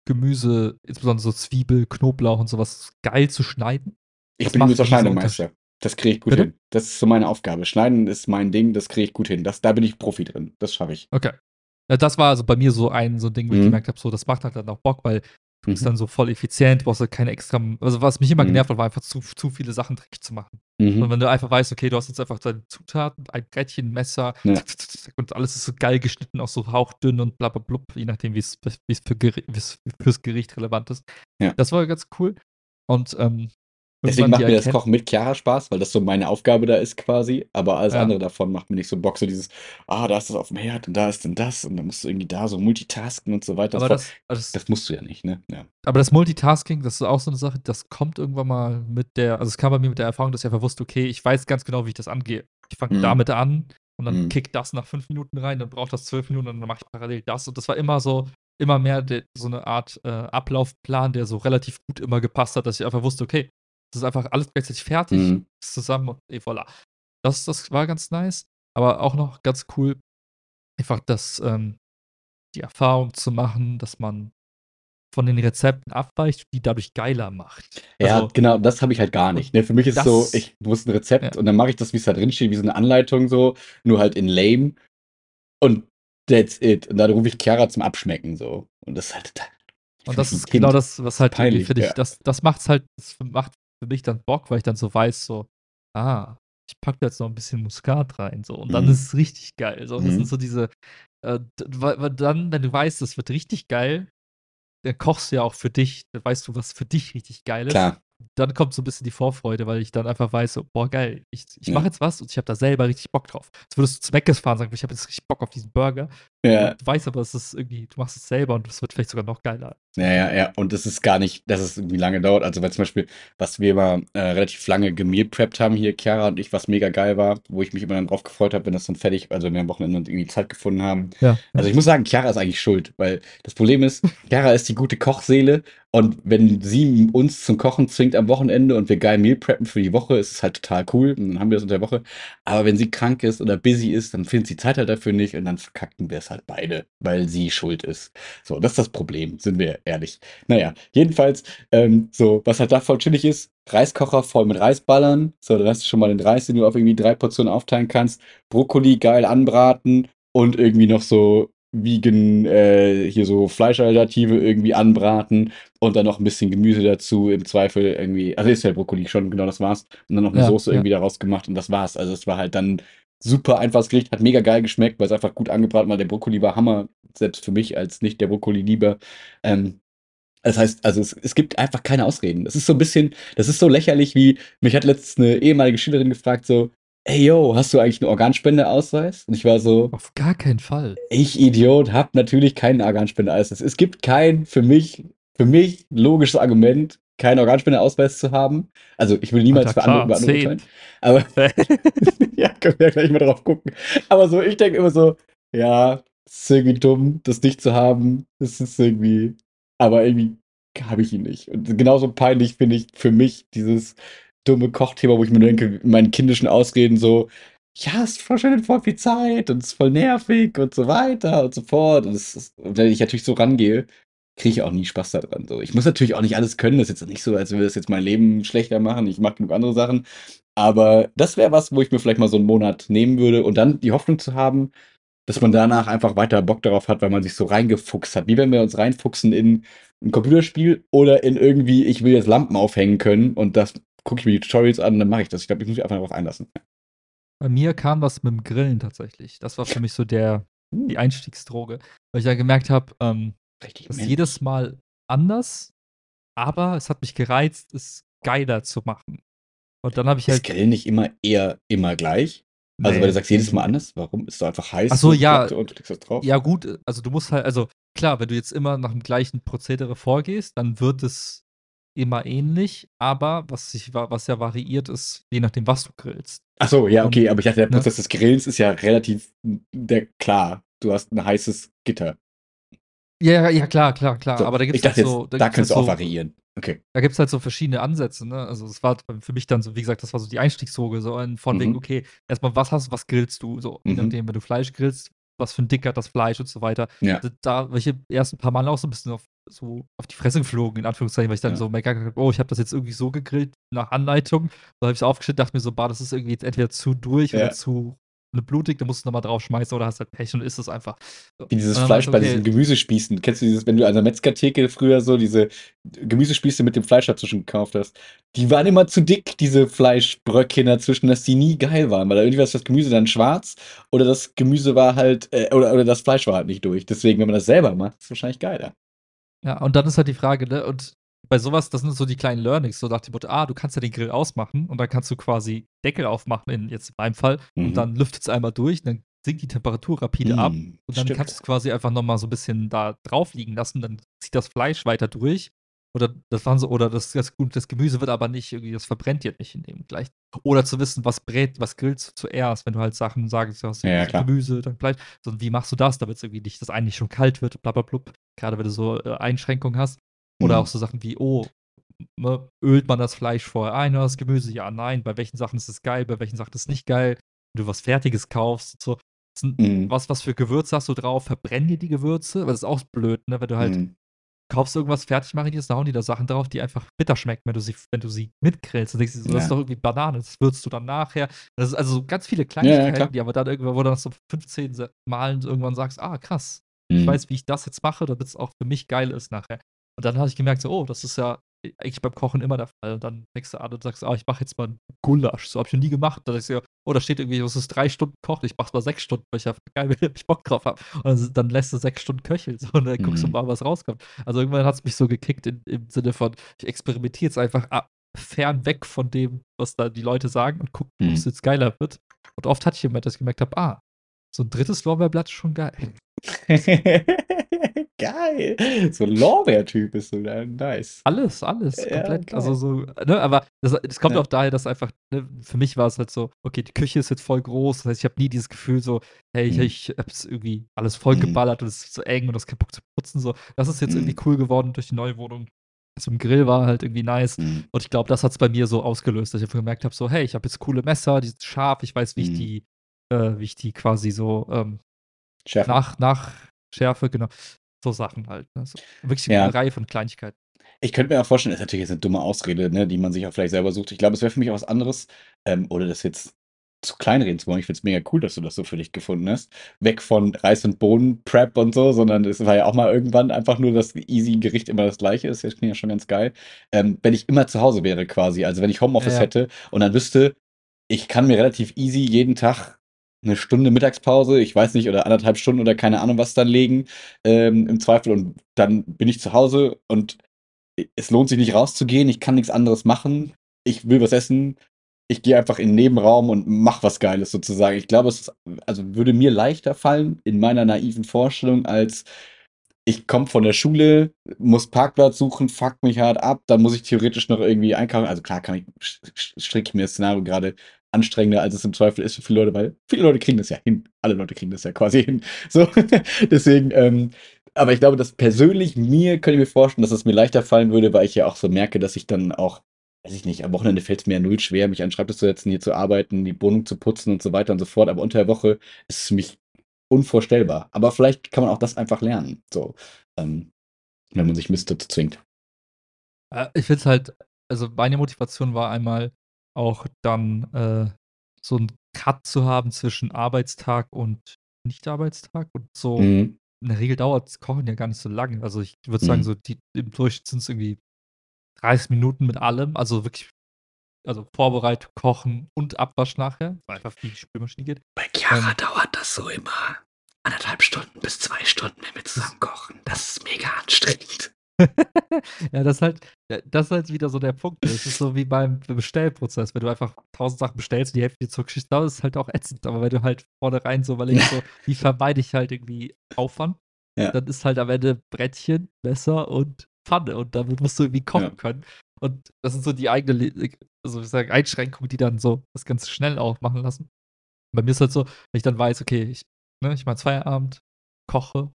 Gemüse, insbesondere so Zwiebel, Knoblauch und sowas, geil zu schneiden. Ich bin Gemüse Schneidemeister. Das kriege ich gut Bitte? hin. Das ist so meine Aufgabe. Schneiden ist mein Ding, das kriege ich gut hin. Das, da bin ich Profi drin. Das schaffe ich. Okay. Ja, das war also bei mir so ein so ein Ding, wo ich Mhm. gemerkt habe, so das macht halt dann auch Bock, weil du bist Mhm. dann so voll effizient, du brauchst halt keine extra. Also was mich immer Mhm. genervt hat, war einfach zu, zu viele Sachen dreckig zu machen. Mhm. Und wenn du einfach weißt, okay, du hast jetzt einfach deine Zutaten, ein Brettchen, Messer Ja. zack, zack, zack, zack, und alles ist so geil geschnitten, auch so hauchdünn und bla bla blub, je nachdem, wie es für fürs Gericht relevant ist. Ja. Das war ganz cool. Und ähm, Deswegen macht mir das Kochen mit Chiara Spaß, weil das so meine Aufgabe da ist quasi. Aber alles Ja. andere davon macht mir nicht so Bock. So dieses, ah, da ist das auf dem Herd und da ist denn das und dann musst du irgendwie da so multitasken und so weiter. Aber das, das, das musst du ja nicht, ne? Ja. aber das Multitasking, das ist auch so eine Sache, das kommt irgendwann mal mit der, also es kam bei mir mit der Erfahrung, dass ich einfach wusste, okay, ich weiß ganz genau, wie ich das angehe. Ich fange Mhm. damit an und dann Mhm. kickt das nach fünf Minuten rein, dann braucht das zwölf Minuten und dann mache ich parallel das. Und das war immer so, immer mehr de, so eine Art äh, Ablaufplan, der so relativ gut immer gepasst hat, dass ich einfach wusste, okay, das ist einfach alles gleichzeitig fertig, Mhm. ist zusammen und et voilà. Das, das war ganz nice, aber auch noch ganz cool, einfach das, ähm, die Erfahrung zu machen, dass man von den Rezepten abweicht, die dadurch geiler macht. Ja, Also, genau, das habe ich halt gar nicht. Ne? Für mich ist Das- so, ich muss ein Rezept Ja. und dann mache ich das, wie es da drin steht, wie so eine Anleitung so, nur halt in lame und that's it. Und dann rufe ich Chiara zum Abschmecken so. Und das ist halt total. Und das ist genau das, was halt Peinlich, finde ich, ja. das, das macht's halt, das macht für mich dann Bock, weil ich dann so weiß, so, ah, ich packe da jetzt noch ein bisschen Muskat rein, so, und dann Mhm. ist es richtig geil. So, und das Mhm. sind so diese, äh, weil, dann, wenn du weißt, es wird richtig geil, dann kochst du ja auch für dich, dann weißt du, was für dich richtig geil ist. Klar. Dann kommt so ein bisschen die Vorfreude, weil ich dann einfach weiß, so, boah, geil, ich, ich Ja. mache jetzt was und ich habe da selber richtig Bock drauf. Jetzt würdest du zu Meckes fahren und sagen, ich habe jetzt richtig Bock auf diesen Burger. Ja, Du weißt aber, es ist irgendwie, du machst es selber und es wird vielleicht sogar noch geiler. ja, ja, ja. Und das ist gar nicht, dass es irgendwie lange dauert. Also, weil zum Beispiel, was wir immer äh, relativ lange gemealpreppt haben hier, Chiara und ich, was mega geil war, wo ich mich immer dann drauf gefreut habe, wenn das dann fertig, also wenn wir am Wochenende irgendwie Zeit gefunden haben, Ja. Also ich muss sagen, Chiara ist eigentlich schuld, weil das Problem ist, Chiara ist die gute Kochseele und wenn sie uns zum Kochen zwingt am Wochenende und wir geil Meal preppen für die Woche, ist es halt total cool und dann haben wir das unter der Woche. Aber wenn sie krank ist oder busy ist, dann findet sie Zeit halt dafür nicht und dann verkacken wir es halt beide, weil sie schuld ist. So, das ist das Problem, sind wir ehrlich. Naja, jedenfalls, ähm, so, was halt da voll chillig ist, Reiskocher voll mit Reisballern, so, dann hast du schon mal den Reis, den du auf irgendwie drei Portionen aufteilen kannst, Brokkoli geil anbraten und irgendwie noch so vegan, äh, hier so Fleischalternative irgendwie anbraten und dann noch ein bisschen Gemüse dazu, im Zweifel irgendwie, also ist ja Brokkoli schon, genau das war's. Und dann noch eine Ja, Soße ja. irgendwie daraus gemacht und das war's. Also es war halt dann super einfaches Gericht, hat mega geil geschmeckt, weil es einfach gut angebraten war. Der Brokkoli war Hammer, selbst für mich als nicht der Brokkoli-Lieber. Ähm, das heißt, also es, es gibt einfach keine Ausreden. Das ist so ein bisschen, das ist so lächerlich wie, mich hat letztens eine ehemalige Schülerin gefragt, so, ey yo, hast du eigentlich einen Organspendeausweis? Und ich war so, Auf gar keinen Fall. ich Idiot, hab natürlich keinen Organspendeausweis. Es gibt kein für mich, für mich logisches Argument, keinen Organspendeausweis zu haben. Also ich will niemals Alter, für andere, über andere urteilen. Aber ja, können wir ja gleich mal drauf gucken. Aber so, ich denke immer so, ja, es ist irgendwie dumm, das nicht zu haben. Es ist irgendwie, aber irgendwie habe ich ihn nicht. Und genauso peinlich finde ich für mich dieses dumme Kochthema, wo ich mir denke, in meinen kindischen Ausreden so, ja, es verschwendet voll viel Zeit und es ist voll nervig und so weiter und so fort. Und, ist, und wenn ich natürlich so rangehe, kriege ich auch nie Spaß daran. So. Ich muss natürlich auch nicht alles können. Das ist jetzt nicht so, als würde das jetzt mein Leben schlechter machen. Ich mache genug andere Sachen. Aber das wäre was, wo ich mir vielleicht mal so einen Monat nehmen würde und dann die Hoffnung zu haben, dass man danach einfach weiter Bock darauf hat, weil man sich so reingefuchst hat. Wie wenn wir uns reinfuchsen in ein Computerspiel oder in irgendwie, ich will jetzt Lampen aufhängen können und das gucke ich mir die Tutorials an, dann mache ich das. Ich glaube, ich muss mich einfach darauf einlassen. Bei mir kam das mit dem Grillen tatsächlich. Das war für mich so der, die. Einstiegsdroge. Weil ich ja gemerkt habe, ähm, Richtig das ist jedes Mal anders, aber es hat mich gereizt, es geiler zu machen. Und dann habe ich halt. Ist Grillen nicht immer eher immer gleich? Also, weil du sagst jedes Mal anders, warum? Ist doch einfach heiß Ach so, ja. Und du das drauf? Ja, gut, also du musst halt, also klar, wenn du jetzt immer nach dem gleichen Prozedere vorgehst, dann wird es immer ähnlich, aber was, sich, was ja variiert ist, je nachdem, was du grillst. Ach so, ja, okay, aber ich dachte, der ne? Prozess ne? des Grillens ist ja relativ der, klar. Du hast ein heißes Gitter. Ja, ja, klar, klar, klar. So, aber da gibt es halt so. Da, da kannst du halt auch so, variieren. Okay. Da gibt es halt so verschiedene Ansätze, ne? Also es war für mich dann so, wie gesagt, das war so die Einstiegssoge, so von mhm. wegen, okay, erstmal, was hast du, was grillst du? So, je mhm. nachdem, wenn du Fleisch grillst, was für ein Dick hat das Fleisch und so weiter. Ja. Also da welche ersten paar Mal auch so ein bisschen auf, so auf die Fresse geflogen, in Anführungszeichen, weil ich dann ja. so merke, oh, ich habe das jetzt irgendwie so gegrillt nach Anleitung. Da habe ich es aufgeschnitten, dachte mir so, bah, das ist irgendwie jetzt entweder zu durch ja. oder zu blutig, da musst du nochmal draufschmeißen oder hast halt Pech und isst es einfach. Wie dieses Fleisch bei okay. diesen Gemüsespießen. Kennst du dieses, wenn du an der Metzgertheke früher so diese Gemüsespieße mit dem Fleisch dazwischen gekauft hast? Die waren immer zu dick, diese Fleischbröckchen dazwischen, dass die nie geil waren, weil da irgendwie was das Gemüse dann schwarz oder das Gemüse war halt, äh, oder, oder das Fleisch war halt nicht durch. Deswegen, wenn man das selber macht, ist es wahrscheinlich geiler. Ja, und dann ist halt die Frage, ne, und bei sowas, das sind so die kleinen Learnings, so nach dem Motto, ah, du kannst ja den Grill ausmachen und dann kannst du quasi Deckel aufmachen, in jetzt in meinem Fall, mhm. und dann lüftet es einmal durch, dann sinkt die Temperatur rapide mhm, ab und dann stimmt. kannst du es quasi einfach nochmal so ein bisschen da drauf liegen lassen, dann zieht das Fleisch weiter durch. Oder das waren so, oder das, das, das Gemüse wird aber nicht, irgendwie, das verbrennt dir nicht in dem gleich. Oder zu wissen, was brät, was grillst du zuerst, wenn du halt Sachen sagst, du hast ja, ja, Gemüse, dann Fleisch. So, wie machst du das, damit es irgendwie nicht, das eigentlich schon kalt wird, bla bla bla. Gerade wenn du so äh, Einschränkungen hast. Oder mhm. auch so Sachen wie, oh, ne, ölt man das Fleisch vorher ein oder das Gemüse? Ja, nein. Bei welchen Sachen ist es geil, bei welchen Sachen ist es nicht geil? Wenn du was Fertiges kaufst, so. Mhm. Was, was für Gewürze hast du drauf? Verbrennen dir die Gewürze? Weil das ist auch blöd, ne? Wenn du halt mhm. kaufst irgendwas fertig marinierst, da hauen die da Sachen drauf, die einfach bitter schmecken, wenn du sie, wenn du sie mitgrillst. Dann denkst du, so, ja. das ist doch irgendwie Banane, das würzt du dann nachher. Das ist also ganz viele Kleinigkeiten, ja, ja, die aber dann irgendwann, wo du das so 15 Malen irgendwann sagst, ah, krass, ich mhm. weiß, wie ich das jetzt mache, damit es auch für mich geil ist nachher. Und dann habe ich gemerkt, so, oh, das ist ja eigentlich beim Kochen immer der Fall. Und dann fängst du an und sagst, ah, ich mache jetzt mal einen Gulasch. So habe ich noch nie gemacht. Da ich so, oh, da steht irgendwie, das ist drei Stunden kochen. Ich mach's mal sechs Stunden, weil ich ja geil, wenn ich Bock drauf habe. Und dann lässt du sechs Stunden köcheln. So, und dann mhm. guckst du mhm. mal, was rauskommt. Also irgendwann hat es mich so gekickt in, im Sinne von, ich experimentiere jetzt einfach ab, fern weg von dem, was da die Leute sagen und guck, mhm. ob es jetzt geiler wird. Und oft hatte ich jemand, dass ich gemerkt habe, ah, so ein drittes Lorbeerblatt ist schon geil. geil. So ein Lorbeer-Typ ist so nice. Alles, alles, komplett. Ja, also so, ne, aber das, das kommt ja. auch daher, dass einfach, ne, für mich war es halt so, okay, die Küche ist jetzt voll groß. Das heißt, ich habe nie dieses Gefühl so, hey, ich, mhm. ich hab's irgendwie alles vollgeballert mhm. und es ist zu eng und das kein Bock zu putzen. So. Das ist jetzt mhm. irgendwie cool geworden durch die neue Wohnung. Zum Grill war halt irgendwie nice. Mhm. Und ich glaube, das hat es bei mir so ausgelöst, dass ich gemerkt habe: so, hey, ich habe jetzt coole Messer, die sind scharf, ich weiß, wie ich mhm. die, äh, wie ich die quasi so ähm, nach, nach Schärfe, genau. So Sachen halt. Ne? So, wirklich ja. eine Reihe von Kleinigkeiten. Ich könnte mir auch vorstellen, das ist natürlich jetzt eine dumme Ausrede, ne, die man sich auch vielleicht selber sucht. Ich glaube, es wäre für mich auch was anderes, ähm, oder das jetzt zu kleinreden zu wollen. Ich finde es mega cool, dass du das so für dich gefunden hast. Weg von Reis und Bohnen, Prep und so, sondern es war ja auch mal irgendwann einfach nur das easy Gericht immer das gleiche ist. Das klingt ja schon ganz geil. Ähm, wenn ich immer zu Hause wäre quasi, also wenn ich Homeoffice ja, ja. hätte und dann wüsste, ich kann mir relativ easy jeden Tag eine Stunde Mittagspause, ich weiß nicht, oder anderthalb Stunden oder keine Ahnung was dann legen, ähm, im Zweifel. Und dann bin ich zu Hause und es lohnt sich nicht rauszugehen, ich kann nichts anderes machen, ich will was essen, ich gehe einfach in den Nebenraum und mach was Geiles sozusagen. Ich glaube, es ist, also würde mir leichter fallen in meiner naiven Vorstellung, als ich komme von der Schule, muss Parkplatz suchen, fuck mich hart ab, dann muss ich theoretisch noch irgendwie einkaufen. Also klar kann ich, stricke ich mir das Szenario gerade anstrengender, als es im Zweifel ist für viele Leute, weil viele Leute kriegen das ja hin. Alle Leute kriegen das ja quasi hin. So, deswegen, ähm, aber ich glaube, dass persönlich mir, könnte ich mir vorstellen, dass es mir leichter fallen würde, weil ich ja auch so merke, dass ich dann auch, weiß ich nicht, am Wochenende fällt es mir ja null schwer, mich an den Schreibtisch zu setzen, hier zu arbeiten, die Wohnung zu putzen und so weiter und so fort. Aber unter der Woche ist es für mich unvorstellbar. Aber vielleicht kann man auch das einfach lernen. So, ähm, wenn man sich Mist dazu zwingt. Äh, ich finde es halt also, meine Motivation war einmal auch dann, äh, so 'n Cut zu haben zwischen Arbeitstag und Nicht-Arbeitstag und so Mhm. in der Regel dauert's Kochen ja gar nicht so lange. Also, ich würde sagen, Mhm. so die im Durchschnitt sind's irgendwie 30 Minuten mit allem, also wirklich also Vorbereitung, Kochen und Abwasch nachher, weil einfach viel Spülmaschine geht. Bei Chiara Ähm. dauert das so immer 1,5 Stunden bis 2 Stunden, wenn wir zusammen kochen. Das ist mega anstrengend. Ja, das ist halt äh, das ist halt wieder so der Punkt. Das ist so wie beim Bestellprozess. Wenn du einfach 1.000 Sachen bestellst und die Hälfte dir zurückgeschickt dauert, ist halt auch ätzend. Aber wenn du halt vornherein so überlegst, so: „Wie vermeide ich halt irgendwie Aufwand?“ Ja. Dann ist halt am Ende Brettchen, Messer und Pfanne und damit musst du irgendwie kochen Ja. können. Und das ist so die eigene Le also, ich sage Einschränkung, die dann so das Ganze schnell auch machen lassen. Bei mir ist halt so, wenn ich dann weiß, okay, ich ne, ich mache Feierabend, koche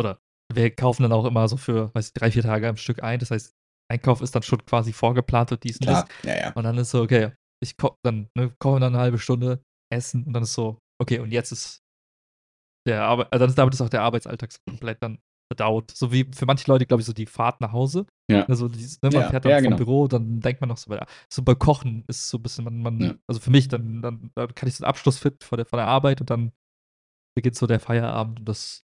oder wir kaufen dann auch immer so für, weiß ich, 3, 4 Tage am Stück ein. Das heißt, Einkauf ist dann schon quasi vorgeplant und dies und das. Ja, ja. Und dann ist so, okay, ich koche dann ne, koche dann 'ne 1/2 Stunde, essen und dann ist so, okay, und jetzt ist der Arbei äh, dann ist damit ist auch der Arbeitsalltag so komplett dann verdaut. So wie für manche Leute, glaube ich, so die Fahrt nach Hause. Ja. Also, dieses ne, man Ja, fährt dann ja, vom genau. Büro, dann denkt man noch so bei so bei Kochen ist so 'n bisschen man man Ja. also, für mich, dann dann dann kann ich so 'n Abschluss finden von der von der Arbeit und dann beginnt so der Feierabend und das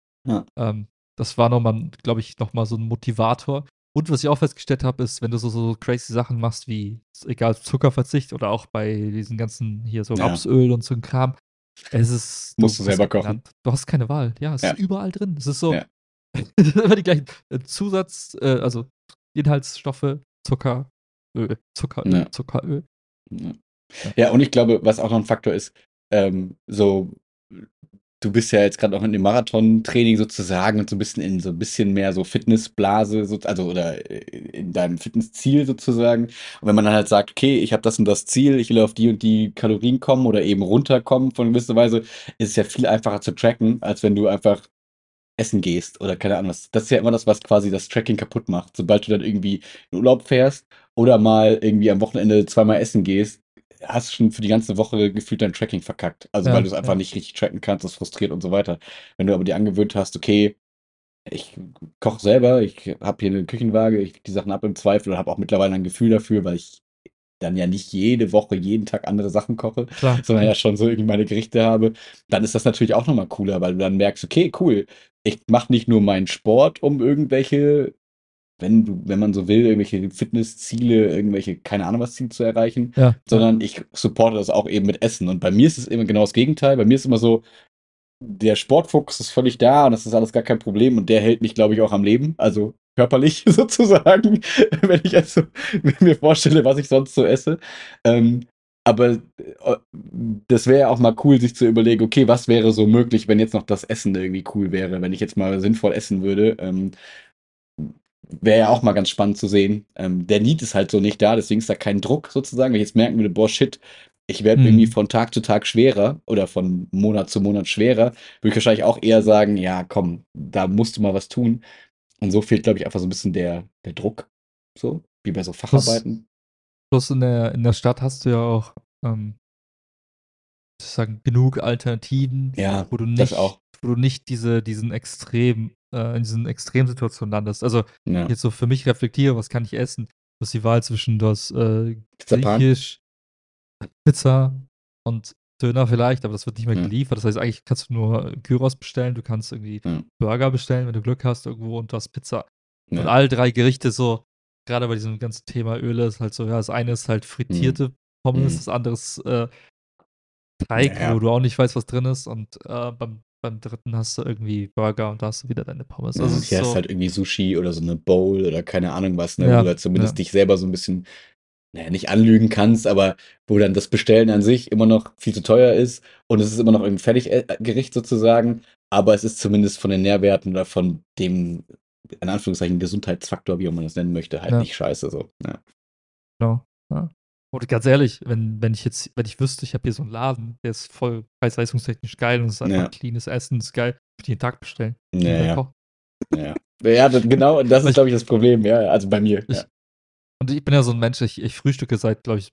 ähm, das war noch mal glaube ich, noch mal so 'n Motivator. Und was ich auch festgestellt habe, ist, wenn du so so crazy Sachen machst wie egal Zuckerverzicht oder auch bei diesen ganzen hier so Ja. Rapsöl und so 'n Kram. Es ist Musst du selber kochen. genannt. Du hast keine Wahl. Ja, es Ja. ist überall drin. Es ist so Ja. immer die gleichen, äh, Zusatz äh, also Inhaltsstoffe, Zucker, Öl, Zuckeröl, Ja. Zuckeröl. Ja. Ja. Ja, und ich glaube, was auch noch 'n Faktor ist, ähm, so du bist ja jetzt grad auch in dem Marathontraining sozusagen und so 'n bisschen in so 'n bisschen mehr so Fitnessblase so also, oder, äh, in deinem Fitnessziel sozusagen. Und wenn man dann halt sagt: „Okay, ich habe das und das Ziel, ich will auf die und die Kalorien kommen oder eben runterkommen von gewisser Weise“, ist es ja viel einfacher zu tracken, als wenn du einfach essen gehst oder keine Ahnung was. Das ist ja immer das, was quasi das Tracking kaputt macht. Sobald du dann irgendwie in Urlaub fährst oder mal irgendwie am Wochenende zweimal essen gehst, hast du schon für die ganze Woche gefühlt dein Tracking verkackt. Also, weil Ja, du's einfach ja. nicht richtig tracken kannst, das frustriert und so weiter. Wenn du aber dir angewöhnt hast: „Okay, ich koche selber, ich habe hier 'ne Küchenwaage, ich die Sachen ab im Zweifel und habe auch mittlerweile ein Gefühl dafür, weil ich dann ja nicht jede Woche, jeden Tag andere Sachen koche, Klar, sondern ja. ja schon so irgendwie meine Gerichte habe“, dann ist das natürlich auch noch mal cooler, weil du dann merkst: „Okay, cool, ich mache nicht nur meinen Sport, um irgendwelche wenn du wenn man so will, irgendwelche Fitnessziele, irgendwelche, keine Ahnung was Ziele zu erreichen, Ja, sondern ich supporte das auch eben mit Essen.“ Und bei mir ist es immer genau das Gegenteil. Bei mir ist immer so, der Sportfokus ist völlig da und das ist alles gar kein Problem und der hält mich, glaube ich, auch am Leben, also körperlich sozusagen, wenn ich jetzt so mir vorstelle, was ich sonst so esse. Ähm, aber, äh, das wäre ja auch mal cool, sich zu überlegen: „Okay, was wäre so möglich, wenn jetzt noch das Essen irgendwie cool wäre, wenn ich jetzt mal sinnvoll essen würde?“ Ähm, wäre ja auch mal ganz spannend zu sehen. Ähm, der Need ist halt so nicht da, deswegen ist da kein Druck sozusagen. Wenn ich jetzt merken würde: „Boah, shit, ich werde irgendwie Mhm. von Tag zu Tag schwerer oder von Monat zu Monat schwerer“, würde ich wahrscheinlich auch eher sagen: „Ja, komm, da musst du mal was tun.“ Und so fehlt, glaube ich, einfach so 'n bisschen der der Druck, so, wie bei so Plus Facharbeiten. plus in der in der Stadt hast du ja auch, ähm sozusagen genug Alternativen, Ja, wo du nicht wo du nicht diese diesen extrem äh, in diesen Extremsituationen landest. Also, Ja. jetzt so für mich reflektiere, was kann ich essen? Du hast die Wahl zwischen du hast, äh? Griechisch, Pizza und Döner vielleicht, aber das wird nicht mehr Ja. geliefert. Das heißt, eigentlich kannst du nur Gyros bestellen, du kannst irgendwie Ja. Burger bestellen, wenn du Glück hast irgendwo und du hast Pizza. Und all 3 Gerichte so grade bei diesem ganzen Thema Öle ist halt so, ja, das eine ist halt Mhm. frittierte Pommes, Mhm. das andere ist, äh, Teig, Ja. wo du auch nicht weißt, was drin ist und, äh, beim beim 3. hast du irgendwie Burger und da hast du wieder deine Pommes. Ja, Also, ist hier hast so halt irgendwie Sushi oder so 'ne Bowl oder keine Ahnung was, ne, wo Ja, du halt zumindest ja. dich selber so 'n bisschen, na ja, nicht anlügen kannst, aber wo dann das Bestellen an sich immer noch viel zu teuer ist und es ist immer noch irgend 'n Fertig äh, Gericht sozusagen, aber es ist zumindest von den Nährwerten oder von dem, in Anführungszeichen, Gesundheitsfaktor, wie man das nennen möchte, halt Ja. nicht scheiße so, ja. Genau, ja. Und ganz ehrlich, wenn wenn ich jetzt wenn ich wüsste, ich habe hier so 'n Laden, der ist voll preis-leistungstechnisch geil und es ist einfach Ja. cleanes Essen, ist geil, würde ich jeden Tag bestellen. Ja, ja. Ja. Ja, d genau, das ist, glaube ich, das Problem, ja, also bei mir, ich ja. und ich bin ja so 'n Mensch, ich ich frühstücke seit, glaube ich,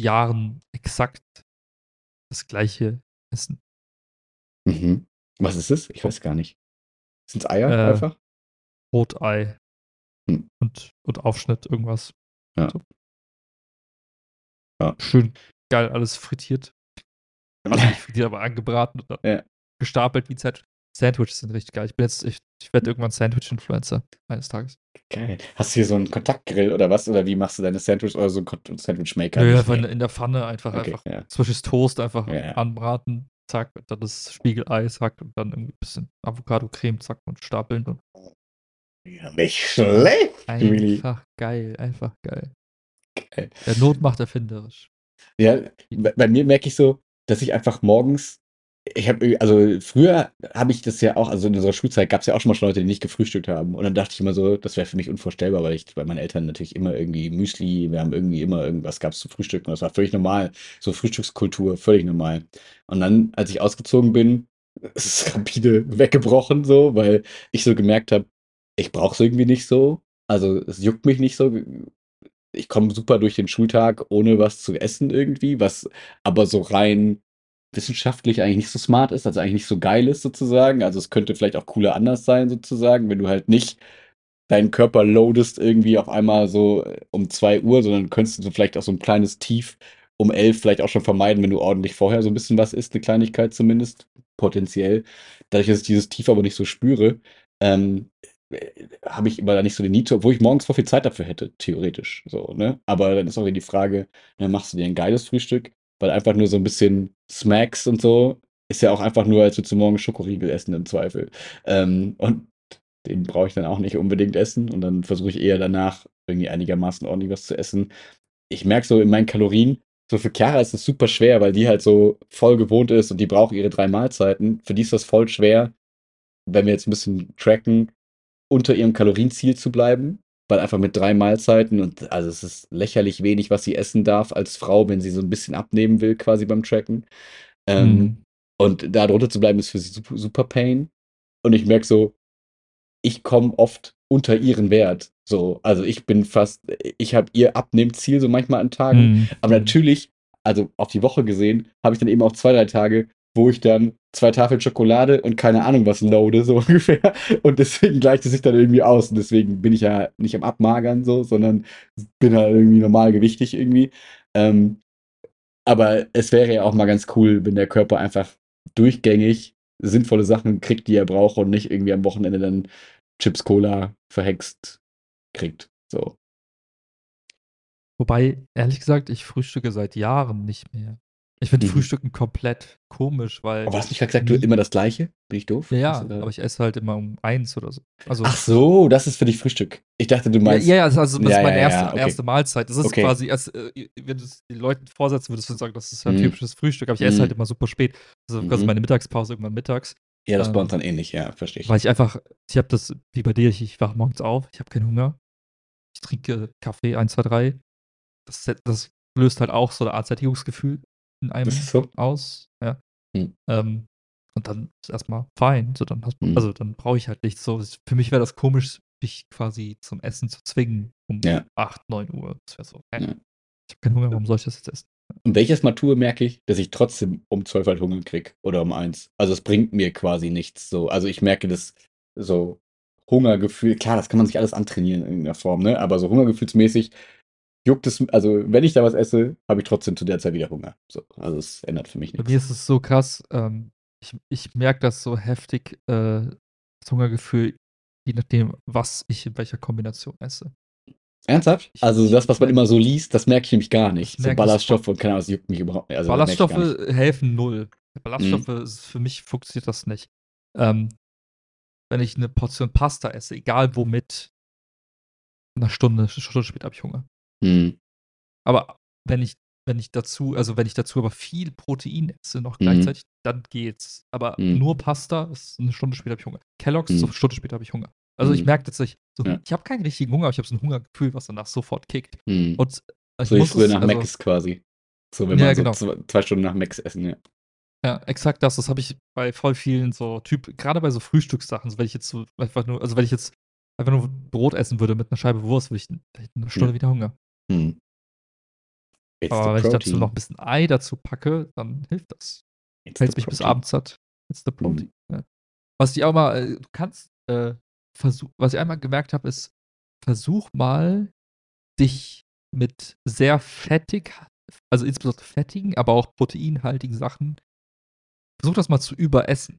Jahren exakt das gleiche Essen. Mhm. Was ist es? Ich weiß gar nicht. Sind's Eier Äh, einfach? Rotei. Hm. Und, und Aufschnitt, irgendwas. Ja. So. Ja. Schön geil, alles frittiert. Also nicht frittiert, aber angebraten und dann Ja. gestapelt wie Sandwich. Sandwiches sind richtig geil. Ich bin jetzt, ich, ich werde irgendwann Sandwich-Influencer eines Tages. Geil. Hast du hier so einen Kontaktgrill oder was? Oder wie machst du deine Sandwich oder so einen Sandwich-Maker? Nö, einfach in, in der Pfanne einfach, Okay, einfach ja. zwischen Toast einfach Ja, anbraten, zack, und dann das Spiegelei, zack, und dann irgendwie ein bisschen Avocado-Creme, zack, und stapeln. Und Ja, nicht schlecht, Willi. einfach geil, einfach geil. Geil. Der Not macht erfinderisch. Ja, bei, bei mir merke ich so, dass ich einfach morgens, ich habe, also früher habe ich das ja auch, also in unserer Schulzeit gab es ja auch schon mal schon Leute, die nicht gefrühstückt haben. Und dann dachte ich immer so, das wäre für mich unvorstellbar, weil ich bei meinen Eltern natürlich immer irgendwie Müsli, wir haben irgendwie immer irgendwas gab es zu frühstücken. Das war völlig normal. So Frühstückskultur, völlig normal. Und dann, als ich ausgezogen bin, ist es rapide weggebrochen, so, weil ich so gemerkt habe, ich brauche es irgendwie nicht so. Also es juckt mich nicht so. Ich komme super durch den Schultag, ohne was zu essen irgendwie, was aber so rein wissenschaftlich eigentlich nicht so smart ist, also eigentlich nicht so geil ist sozusagen. Also es könnte vielleicht auch cooler anders sein sozusagen, wenn du halt nicht deinen Körper loadest irgendwie auf einmal so äh, um 2 Uhr, sondern könntest du vielleicht auch so ein kleines Tief um 11 vielleicht auch schon vermeiden, wenn du ordentlich vorher so ein bisschen was isst, eine Kleinigkeit zumindest, potenziell. Dadurch, dass ich dieses Tief aber nicht so spüre, ähm, äh, habe ich immer da nicht so den Need, obwohl ich morgens voll viel Zeit dafür hätte, theoretisch. So, ne? Aber dann ist auch wieder die Frage, ne, machst du dir ein geiles Frühstück? Weil einfach nur so ein bisschen Smacks und so ist ja auch einfach nur, als würdest du morgen Schokoriegel essen im Zweifel. Ähm, und den brauche ich dann auch nicht unbedingt essen. Und dann versuche ich eher danach irgendwie einigermaßen ordentlich was zu essen. Ich merke so in meinen Kalorien, so für Chiara ist es super schwer, weil die halt so voll gewohnt ist und die braucht ihre drei Mahlzeiten. Für die ist das voll schwer, wenn wir jetzt ein bisschen tracken, unter ihrem Kalorienziel zu bleiben, weil einfach mit drei Mahlzeiten und also es ist lächerlich wenig, was sie essen darf als Frau, wenn sie so ein bisschen abnehmen will, quasi beim Tracken. Ähm, Mhm. Und da drunter zu bleiben, ist für sie super, super Pain. Und ich merke so, ich komme oft unter ihren Wert. So, also ich bin fast, ich habe ihr Abnehmziel so manchmal an Tagen. Mhm. Aber natürlich, also auf die Woche gesehen, habe ich dann eben auch zwei, drei Tage, wo ich dann zwei Tafeln Schokolade und keine Ahnung was loade, so ungefähr. Und deswegen gleicht es sich dann irgendwie aus. Und deswegen bin ich ja nicht am Abmagern so, sondern bin halt irgendwie normalgewichtig irgendwie. Ähm, aber es wäre ja auch mal ganz cool, wenn der Körper einfach durchgängig sinnvolle Sachen kriegt, die er braucht und nicht irgendwie am Wochenende dann Chips Cola verhext kriegt. So. Wobei, ehrlich gesagt, ich frühstücke seit Jahren nicht mehr. Ich finde Mhm. Frühstücken komplett komisch, weil. Aber hast du nicht gerade gesagt, du immer das Gleiche? Bin ich doof? Ja, ja, da- aber ich esse halt immer um eins oder so. Also, Ach so, das ist für dich Frühstück. Ich dachte, du meinst. ja, ja, also das ist Ja, meine ja, erste, okay. erste Mahlzeit. Das ist Okay. quasi, als, äh, wenn du es den Leuten vorsetzen würdest, würdest du sagen, das ist ja ein Mhm. typisches Frühstück, aber ich esse Mhm. halt immer super spät. Also quasi Mhm. meine Mittagspause irgendwann mittags. Ja, das ist bei ähm, uns dann ähnlich, ja, verstehe ich. Weil ich einfach, ich habe das, wie bei dir, ich, ich wache morgens auf, ich habe keinen Hunger. Ich trinke Kaffee 1, 2, 3. Das, das löst halt auch so eine Art Sättigungsgefühl in einem so. aus. Ja. Hm. Ähm, und dann ist erstmal fein. So, dann hast, Hm. Also dann brauche ich halt nichts. So, für mich wäre das komisch, mich quasi zum Essen zu zwingen um Ja. 8, 9 Uhr. Das wäre so. hä? Ja. Ich habe keinen Hunger, warum soll ich das jetzt essen? Und welches Mal tue, merke ich, dass ich trotzdem um 12 halt Hunger krieg oder um eins. Also es bringt mir quasi nichts. So. Also ich merke das so Hungergefühl, klar, das kann man sich alles antrainieren in irgendeiner Form, ne? Aber so hungergefühlsmäßig juckt es, also wenn ich da was esse, habe ich trotzdem zu der Zeit wieder Hunger. So. Also es ändert für mich Bei nichts. mir ist es so krass, ähm, ich, ich merke das so heftig, äh, das Hungergefühl, je nachdem, was ich in welcher Kombination esse. Ernsthaft? Ich- Also das, was man immer so liest, das merke ich nämlich gar nicht. So Ballaststoffe und keine Ahnung, das juckt mich überhaupt nicht. Also, Ballaststoffe nicht. Mhm. helfen null. Ballaststoffe, ist, für mich funktioniert das nicht. Ähm, wenn ich eine Portion Pasta esse, egal womit, eine Stunde, eine Stunde später habe ich Hunger. Hm. Aber wenn ich, wenn ich dazu, also wenn ich dazu aber viel Protein esse noch Mhm. gleichzeitig, dann geht's. Aber Mhm. nur Pasta ist eine Stunde später habe ich Hunger. Kellogg's, Mhm. so eine Stunde später habe ich Hunger. Also ich Mhm. merke tatsächlich, so, Ja. ich habe keinen richtigen Hunger, aber ich habe so ein Hungergefühl, was danach sofort kickt. Hm. Und ich so wie früher nach also, Macs quasi. So, wenn Ja, man so genau. zwei, zwei Stunden nach Macs essen, ja. Ja, exakt das. Das habe ich bei voll vielen so Typ, gerade bei so Frühstückssachen, so wenn ich jetzt so einfach nur, also wenn ich jetzt einfach nur Brot essen würde mit einer Scheibe Wurst, würde ich da hätte ich eine Stunde Ja. wieder Hunger. Hm. Aber wenn ich dazu protein. noch ein bisschen Ei dazu packe, dann hilft das. It's Hält mich bis protein. abends satt. It's the protein. Ja. Was ich auch mal, äh, du kannst äh, versuchen, was ich einmal gemerkt habe, ist, versuch mal, dich mit sehr fettig also insbesondere fettigen, aber auch proteinhaltigen Sachen versuch das mal zu überessen.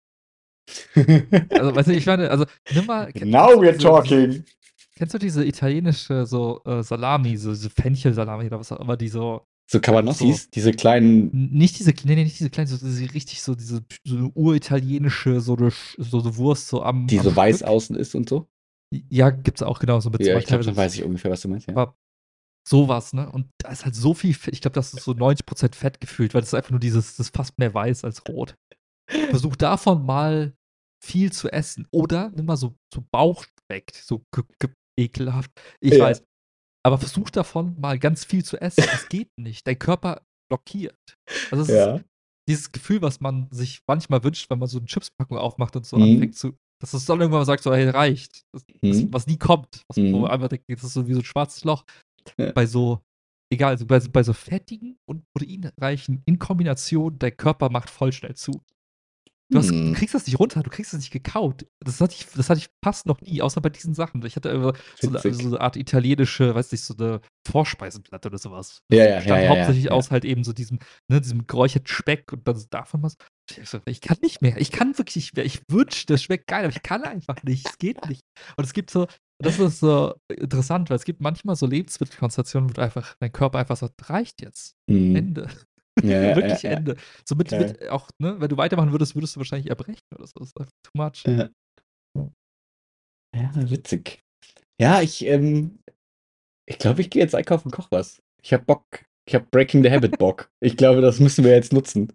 Also, weißt du, ich meine, also nimm mal Now du we're diese talking. Kennst du diese italienische so, äh, Salami, so diese Fenchelsalami oder was auch immer, die so So so Cabanossis, diese kleinen nicht diese ne, ne, nicht diese kleinen, so diese richtig so diese so uritalienische so 'ne Sch so 'ne Wurst so am die am so weiß Stück. außen ist und so? Ja, gibt's auch, genau, so mit Ja, so ich glaube, dann weiß ich ungefähr, was du meinst, ja. aber so was, ne? Und da ist halt so viel Fett. Ich glaube, das ist so 90% Fett gefühlt, weil das ist einfach nur dieses das ist fast mehr weiß als rot. Versuch davon mal viel zu essen oder nimm mal so so Bauchspeck, so ge ge ekelhaft. Ich Ja. weiß. Aber versuch davon mal ganz viel zu essen. Es geht nicht. Dein Körper blockiert. Also, es ist Ja. dieses Gefühl, was man sich manchmal wünscht, wenn man so 'ne Chipspackung aufmacht und so Mhm. anfängt zu dass es dann irgendwann mal sagt so: „Hey, reicht.“ Das das Mhm. was nie kommt, was wo Mhm. man einfach denkt, das ist so wie so 'n schwarzes Loch. Ja. Bei so egal, also bei so bei so fettigen und proteinreichen in Kombination, dein Körper macht voll schnell zu. Du hast du Hm. kriegst das nicht runter, du kriegst das nicht gekaut. Das hatte ich das hatte ich fast noch nie, außer bei diesen Sachen. Ich hatte immer so 'ne so Witzig. 'ne Art italienische, weiß nicht, so 'ne Vorspeisenplatte oder so was. Ja, Das ja, bestand ja, ja, hauptsächlich ja. aus halt eben so diesem ne, diesem geräucherten Speck und dann so davon was. Ich so: „Ich kann nicht mehr. Ich kann wirklich nicht mehr. Ich wünschte, das schmeckt geil, aber ich kann einfach nicht. Es geht nicht.“ Und es gibt so das ist so interessant, weil es gibt manchmal so Lebensmittelkonstellationen, wo du einfach dein Körper einfach sagt: „Reicht jetzt. Mhm. Ende.“ Ja, Wirklich ja. Ende. So mit Geil. mit auch, ne, wenn du weitermachen würdest, würdest du wahrscheinlich erbrechen oder so. Das ist einfach too much. Ja. Ja. Ja, witzig. Ja, ich, ähm ich glaube, ich gehe jetzt einkaufen und koche was. Ich habe Bock. Ich habe Breaking the Habit Bock. Ich glaube, das müssen wir jetzt nutzen.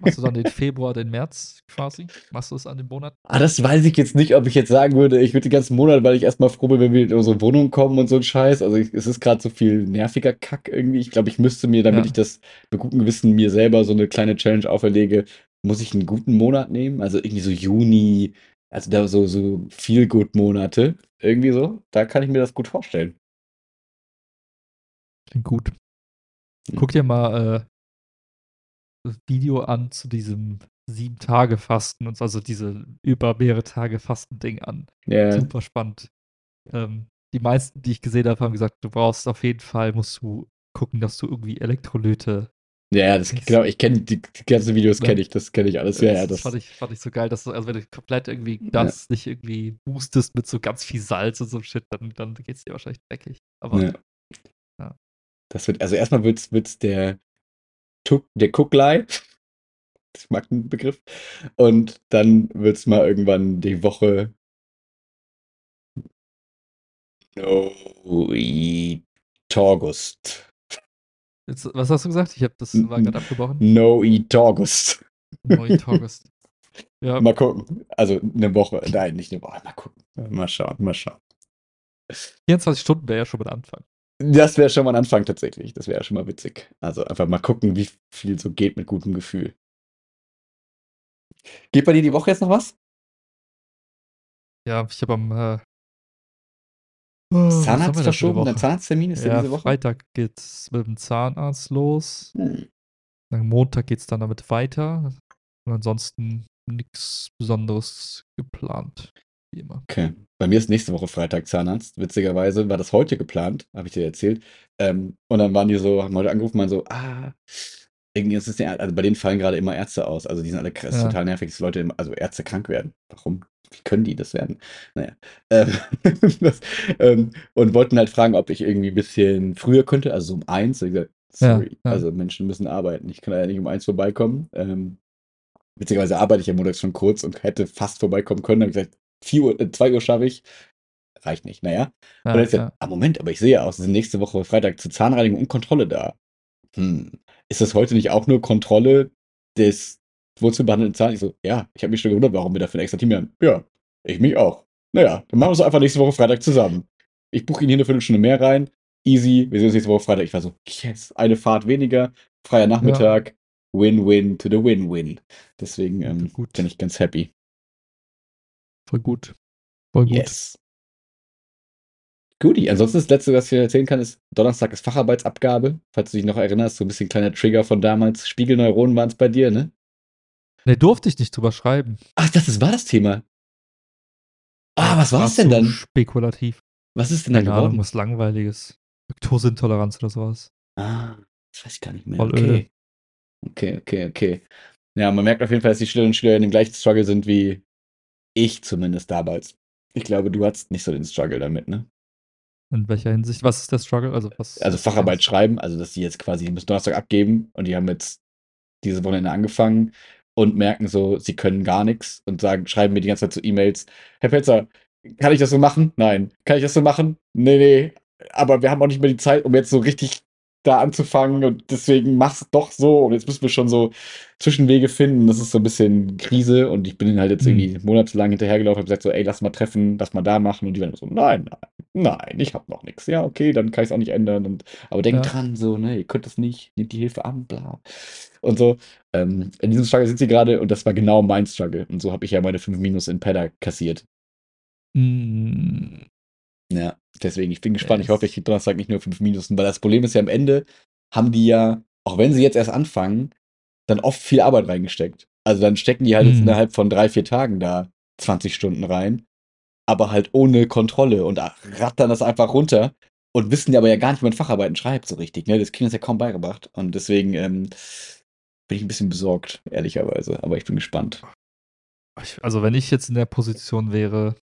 Machst du dann den Februar, den März quasi? Machst du es an den Monaten? Ah, das weiß ich jetzt nicht, ob ich jetzt sagen würde, ich würde den ganzen Monat, weil ich erst mal froh bin, wenn wir in unsere Wohnung kommen und so 'n Scheiß. Also, ich es ist grad so viel nerviger Kack irgendwie. Ich glaube, ich müsste mir, damit Ja. ich das mit gutem Gewissen mir selber so 'ne kleine Challenge auferlege, muss ich 'n guten Monat nehmen. Also, irgendwie so Juni, also da so so Feel-Good-Monate, irgendwie so. Da kann ich mir das gut vorstellen. Klingt gut. Mhm. Guck dir mal, äh das Video an zu diesem 7-Tage-Fasten und so, also diese über mehrere Tage Fasten-Ding an. Ja. Super spannend. Ähm, die meisten, die ich gesehen habe, haben gesagt, du brauchst auf jeden Fall musst du gucken, dass du irgendwie Elektrolyte Ja, ja, das genau, ich kenne die die ganzen Videos Ne? kenne ich, das kenne ich alles. Ja, Das ja, das fand ich fand ich so geil, dass du also wenn du komplett irgendwie Ja. das nicht irgendwie boostest mit so ganz viel Salz und so Shit, dann dann geht's dir wahrscheinlich dreckig. Aber Ja. ja. Das wird also erst mal wird's wird's der Tuk der Kucklei. Ich mag den Begriff. Und dann wird's mal irgendwann die Woche No eat August. Jetzt was hast du gesagt? Ich habe das war grad n abgebrochen. No eat August. No eat August. Ja. Mal gucken. Also 'ne Woche. Nein, nicht 'ne Woche. Mal gucken. Mal schauen, mal schauen. 24 Stunden wäre ja schon mal 'n Anfang. Das wäre schon mal 'n Anfang tatsächlich. Das wäre schon mal witzig. Also, einfach mal gucken, wie viel so geht mit gutem Gefühl. Geht bei dir die Woche jetzt noch was? Ja, ich habe am, äh Oh, Zahnarzt verschoben? Dein Woche? Zahnartztermin ist ja Ja, diese Woche? Freitag geht's mit'm Zahnarzt los. Hm. Dann Montag geht's dann damit weiter. Und ansonsten nix Besonderes geplant, wie immer. Okay. Bei mir ist nächste Woche Freitag Zahnarzt. Witzigerweise war das heute geplant, habe ich dir erzählt. Ähm, und dann waren die so haben heute angerufen, meinen so: „Ah, irgendwie ist es der“ also bei denen fallen grade immer Ärzte aus. Also, die sind alle kr ist Ja. total nervig, dass Leute immer also Ärzte krank werden. Warum? Wie können die das werden? Na ja. Ähm, das ähm, und wollten halt fragen, ob ich irgendwie 'n bisschen früher könnte, also so um 1. Habe ich gesagt: Ja, „Sorry, ja. also Menschen müssen arbeiten. Ich kann leider nicht um 1 vorbeikommen.“ Ähm, witzigerweise arbeite ich ja montags schon kurz und hätte fast vorbeikommen können. Dann habe ich gesagt: „4 Uhr äh, 2 Uhr schaffe ich.“ Reicht nicht. Na ja. Und dann Ja, ja. „Ah, Moment, aber ich sehe ja aus, Sie sind nächste Woche Freitag zur Zahnreinigung und Kontrolle da.“ Hm, ist das heute nicht auch nur Kontrolle des wurzelbehandelten Zahns? Ich so: „Ja, ich habe mich schon gewundert, warum wir dafür 'n extra Team haben.“ „Ja, ich mich auch.“ „Na ja, dann machen wir's doch einfach nächste Woche Freitag zusammen. Ich buche Ihnen hier 'ne Viertelstunde mehr rein. Easy. Wir sehen uns nächste Woche Freitag.“ Ich war so: „Yes, eine Fahrt weniger, freier Ja. Nachmittag. Win-win to the win-win.“ Deswegen, Ja, ähm, bin gut. ich ganz happy. Voll gut. Voll gut. Yes. Guti, ansonsten das Letzte, was ich dir erzählen kann, ist, Donnerstag ist Facharbeitsabgabe. Falls du dich noch erinnerst, so 'n bisschen kleiner Trigger von damals. Spiegelneuronen waren's bei dir, ne? Ne, durfte ich nicht drüber schreiben. Ach, das das war das Thema. Ah, was war war's denn dann? spekulativ. Was ist denn da Keine Ahnung, geworden? was Langweiliges. Laktoseintoleranz oder sowas. Ah, das weiß ich gar nicht mehr. Voll Okay. öde. Okay, okay, okay. Ja, man merkt auf jeden Fall, dass die Schülerinnen und Schüler in dem gleichen Struggle sind wie ich zumindest damals. Ich glaube, du hattest nicht so den Struggle damit, ne? In welcher Hinsicht? Was ist der Struggle? Also, was Also Facharbeit schreiben, also dass die jetzt quasi bis Donnerstag abgeben und die haben jetzt diese Wochenende angefangen und merken so, sie können gar nichts und sagen, schreiben mir die ganze Zeit so E-Mails, Herr Pelzer, kann ich das so machen? Nein. Kann ich das so machen? Nee, nee. Aber wir haben auch nicht mehr die Zeit, um jetzt so richtig da anzufangen und deswegen mach's doch so und jetzt müssen wir schon so Zwischenwege finden. Das ist so ein bisschen Krise und ich bin halt jetzt Mhm. irgendwie monatelang hinterhergelaufen und gesagt so, ey, lass mal treffen, lass mal da machen und die waren so, nein, nein, nein, ich hab noch nichts. Ja, okay, dann kann ich es auch nicht ändern und aber denkt Ja. dran, so, ne, ihr könnt das nicht, nehmt die Hilfe an, bla. Und so. Ähm, in diesem Struggle sind sie gerade und das war genau mein Struggle. Und so habe ich ja meine 5 Minus in Pedda kassiert. Hm. Ja, deswegen, ich bin gespannt. Ich hoffe, ich kriege Donnerstag nicht nur 5 Minusen, weil das Problem ist ja am Ende, haben die ja, auch wenn sie jetzt erst anfangen, dann oft viel Arbeit reingesteckt. Also dann stecken die halt jetzt Mhm. innerhalb von drei, vier Tagen da 20 Stunden rein, aber halt ohne Kontrolle und rattern das einfach runter und wissen ja aber ja gar nicht, wie man Facharbeiten schreibt so richtig. Ne? Das kriegen das ja kaum beigebracht. Und deswegen ähm, bin ich ein bisschen besorgt, ehrlicherweise. Aber ich bin gespannt. Also, wenn ich jetzt in der Position wäre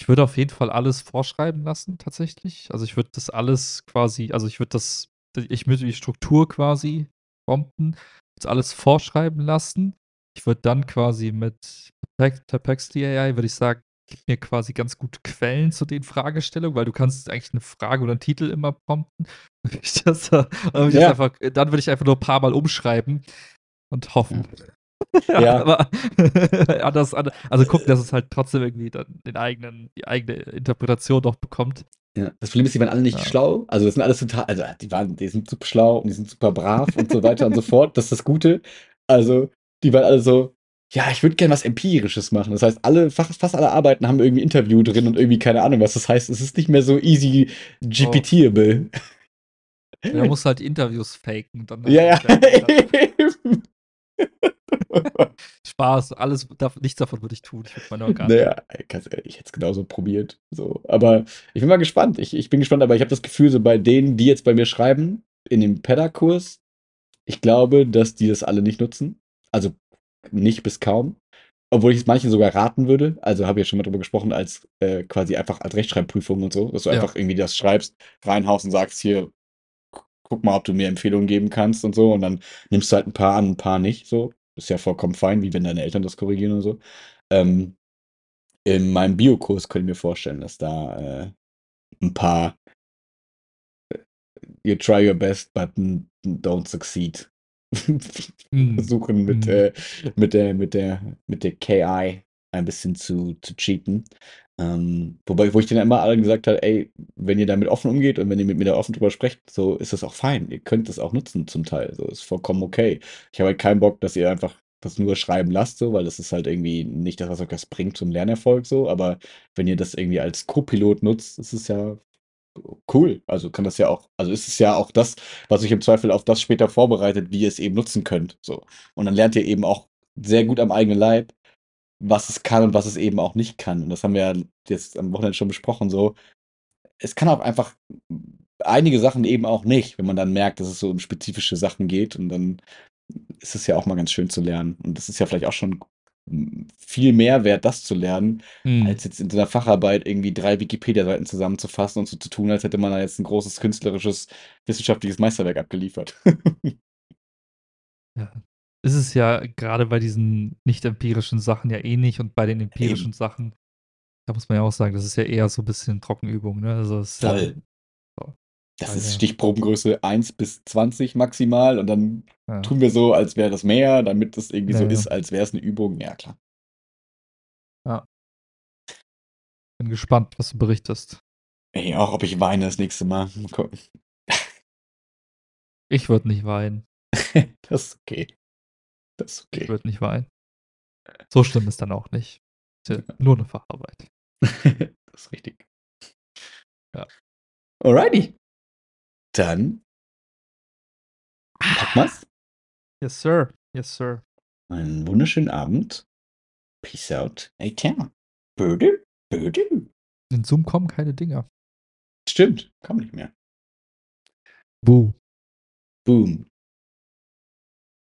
ich würde auf jeden Fall alles vorschreiben lassen tatsächlich. Also, ich würde das alles quasi also, ich würde das ich würde die Struktur quasi prompten, das alles vorschreiben lassen. Ich würde dann quasi mit Perplexity AI würde ich sagen, gib mir quasi ganz gute Quellen zu den Fragestellungen, weil du kannst eigentlich 'ne Frage oder 'n Titel immer prompten. Würde das dann würde Ja. einfach dann würde ich einfach nur paar Mal umschreiben und hoffen. Ja, Ja. aber anders an also gucken, dass es halt trotzdem irgendwie dann den eigenen die eigene Interpretation noch bekommt. Ja, das Problem ist, die waren alle nicht Ja. schlau. Also, das sind alles total also, die waren die sind super schlau und die sind super brav und so weiter und so fort. Das ist das Gute. Also, die waren alle so: „Ja, ich würde gern was Empirisches machen.“ Das heißt, alle fast fast alle Arbeiten haben irgendwie Interview drin und irgendwie keine Ahnung was. Das heißt, es ist nicht mehr so easy Oh. GPTable. Ja, musst halt Interviews faken, dann Ja, ja. Eben. Spaß, alles nichts davon würde ich tun. Ich würde meine Na Organe ja, ey, ganz ehrlich, ich hätte es genauso probiert, so. Aber ich bin mal gespannt. Ich ich bin gespannt, aber ich habe das Gefühl, so bei denen, die jetzt bei mir schreiben, in dem Pedda-Kurs, ich glaube, dass die das alle nicht nutzen. Also, nicht bis kaum. Obwohl ich es manchen sogar raten würde. Also, habe ich ja schon mal drüber gesprochen, als, äh, quasi einfach als Rechtschreibprüfung und so, dass du Ja. einfach irgendwie das schreibst, reinhaust und sagst: „Hier, gu guck mal, ob du mir Empfehlungen geben kannst“ und so. Und dann nimmst du halt 'n paar an, 'n paar nicht so. Ist ja vollkommen fein, wie wenn deine Eltern das korrigieren oder so. Ähm, in meinem Biokurs könnte ich mir vorstellen, dass da, äh, 'n paar You try your best, but don't succeed. Mhm. Versuchen mit, äh mit der mit der mit der KI ein bisschen zu zu cheaten. Ähm, wobei wo ich denen immer allen gesagt habe: „Ey, wenn ihr damit offen umgeht und wenn ihr mit mir da offen drüber sprecht, so ist das auch fein. Ihr könnt das auch nutzen zum Teil, so, ist vollkommen okay. Ich habe halt keinen Bock, dass ihr einfach das nur schreiben lasst so, weil das ist halt irgendwie nicht das, was euch das bringt zum Lernerfolg so. Aber wenn ihr das irgendwie als Co-Pilot nutzt, ist es ja cool. Also, kann das ja auch also, ist es ja auch das, was euch im Zweifel auf das später vorbereitet, wie ihr es eben nutzen könnt, so. Und dann lernt ihr eben auch sehr gut am eigenen Leib, was es kann und was es eben auch nicht kann. Und das haben wir ja jetzt am Wochenende schon besprochen so. Es kann auch einfach einige Sachen eben auch nicht, wenn man dann merkt, dass es so um spezifische Sachen geht und dann ist es ja auch mal ganz schön zu lernen. Und das ist ja vielleicht auch schon hm, viel mehr wert, das zu lernen, Mhm. als jetzt in so 'ner Facharbeit irgendwie 3 Wikipedia-Seiten zusammenzufassen und so zu tun, als hätte man da jetzt 'n großes künstlerisches, wissenschaftliches Meisterwerk abgeliefert. Ja. Ist es ja grade bei diesen nicht empirischen Sachen ja ähnlich und bei den empirischen Eben. Sachen, da muss man ja auch sagen, das ist ja eher so 'n bisschen Trockenübung, ne? Also, es ist ja Voll. so. Das ist Stichprobengröße 1 bis 20 maximal und dann Ja. tun wir so, als wäre das mehr, damit das irgendwie so Ja, ja. ist, als wäre es 'ne Übung. Ja, klar. Ja. Bin gespannt, was du berichtest. Ey, auch ob ich weine das nächste Mal. Mal gucken. Ich würde nicht weinen. Das ist okay. Das ist Ich okay. würde nicht weinen. So schlimm ist dann auch nicht. Ja Ja. nur 'ne Facharbeit. Das ist richtig. Ja. Alrighty. Dann packen wir's. Yes, sir. Yes, sir. Einen wunderschönen Abend. Peace out. Ey, Tja. Böde, böde. In Zoom kommen keine Dinger. Stimmt, komm nicht mehr. Boom. Boom.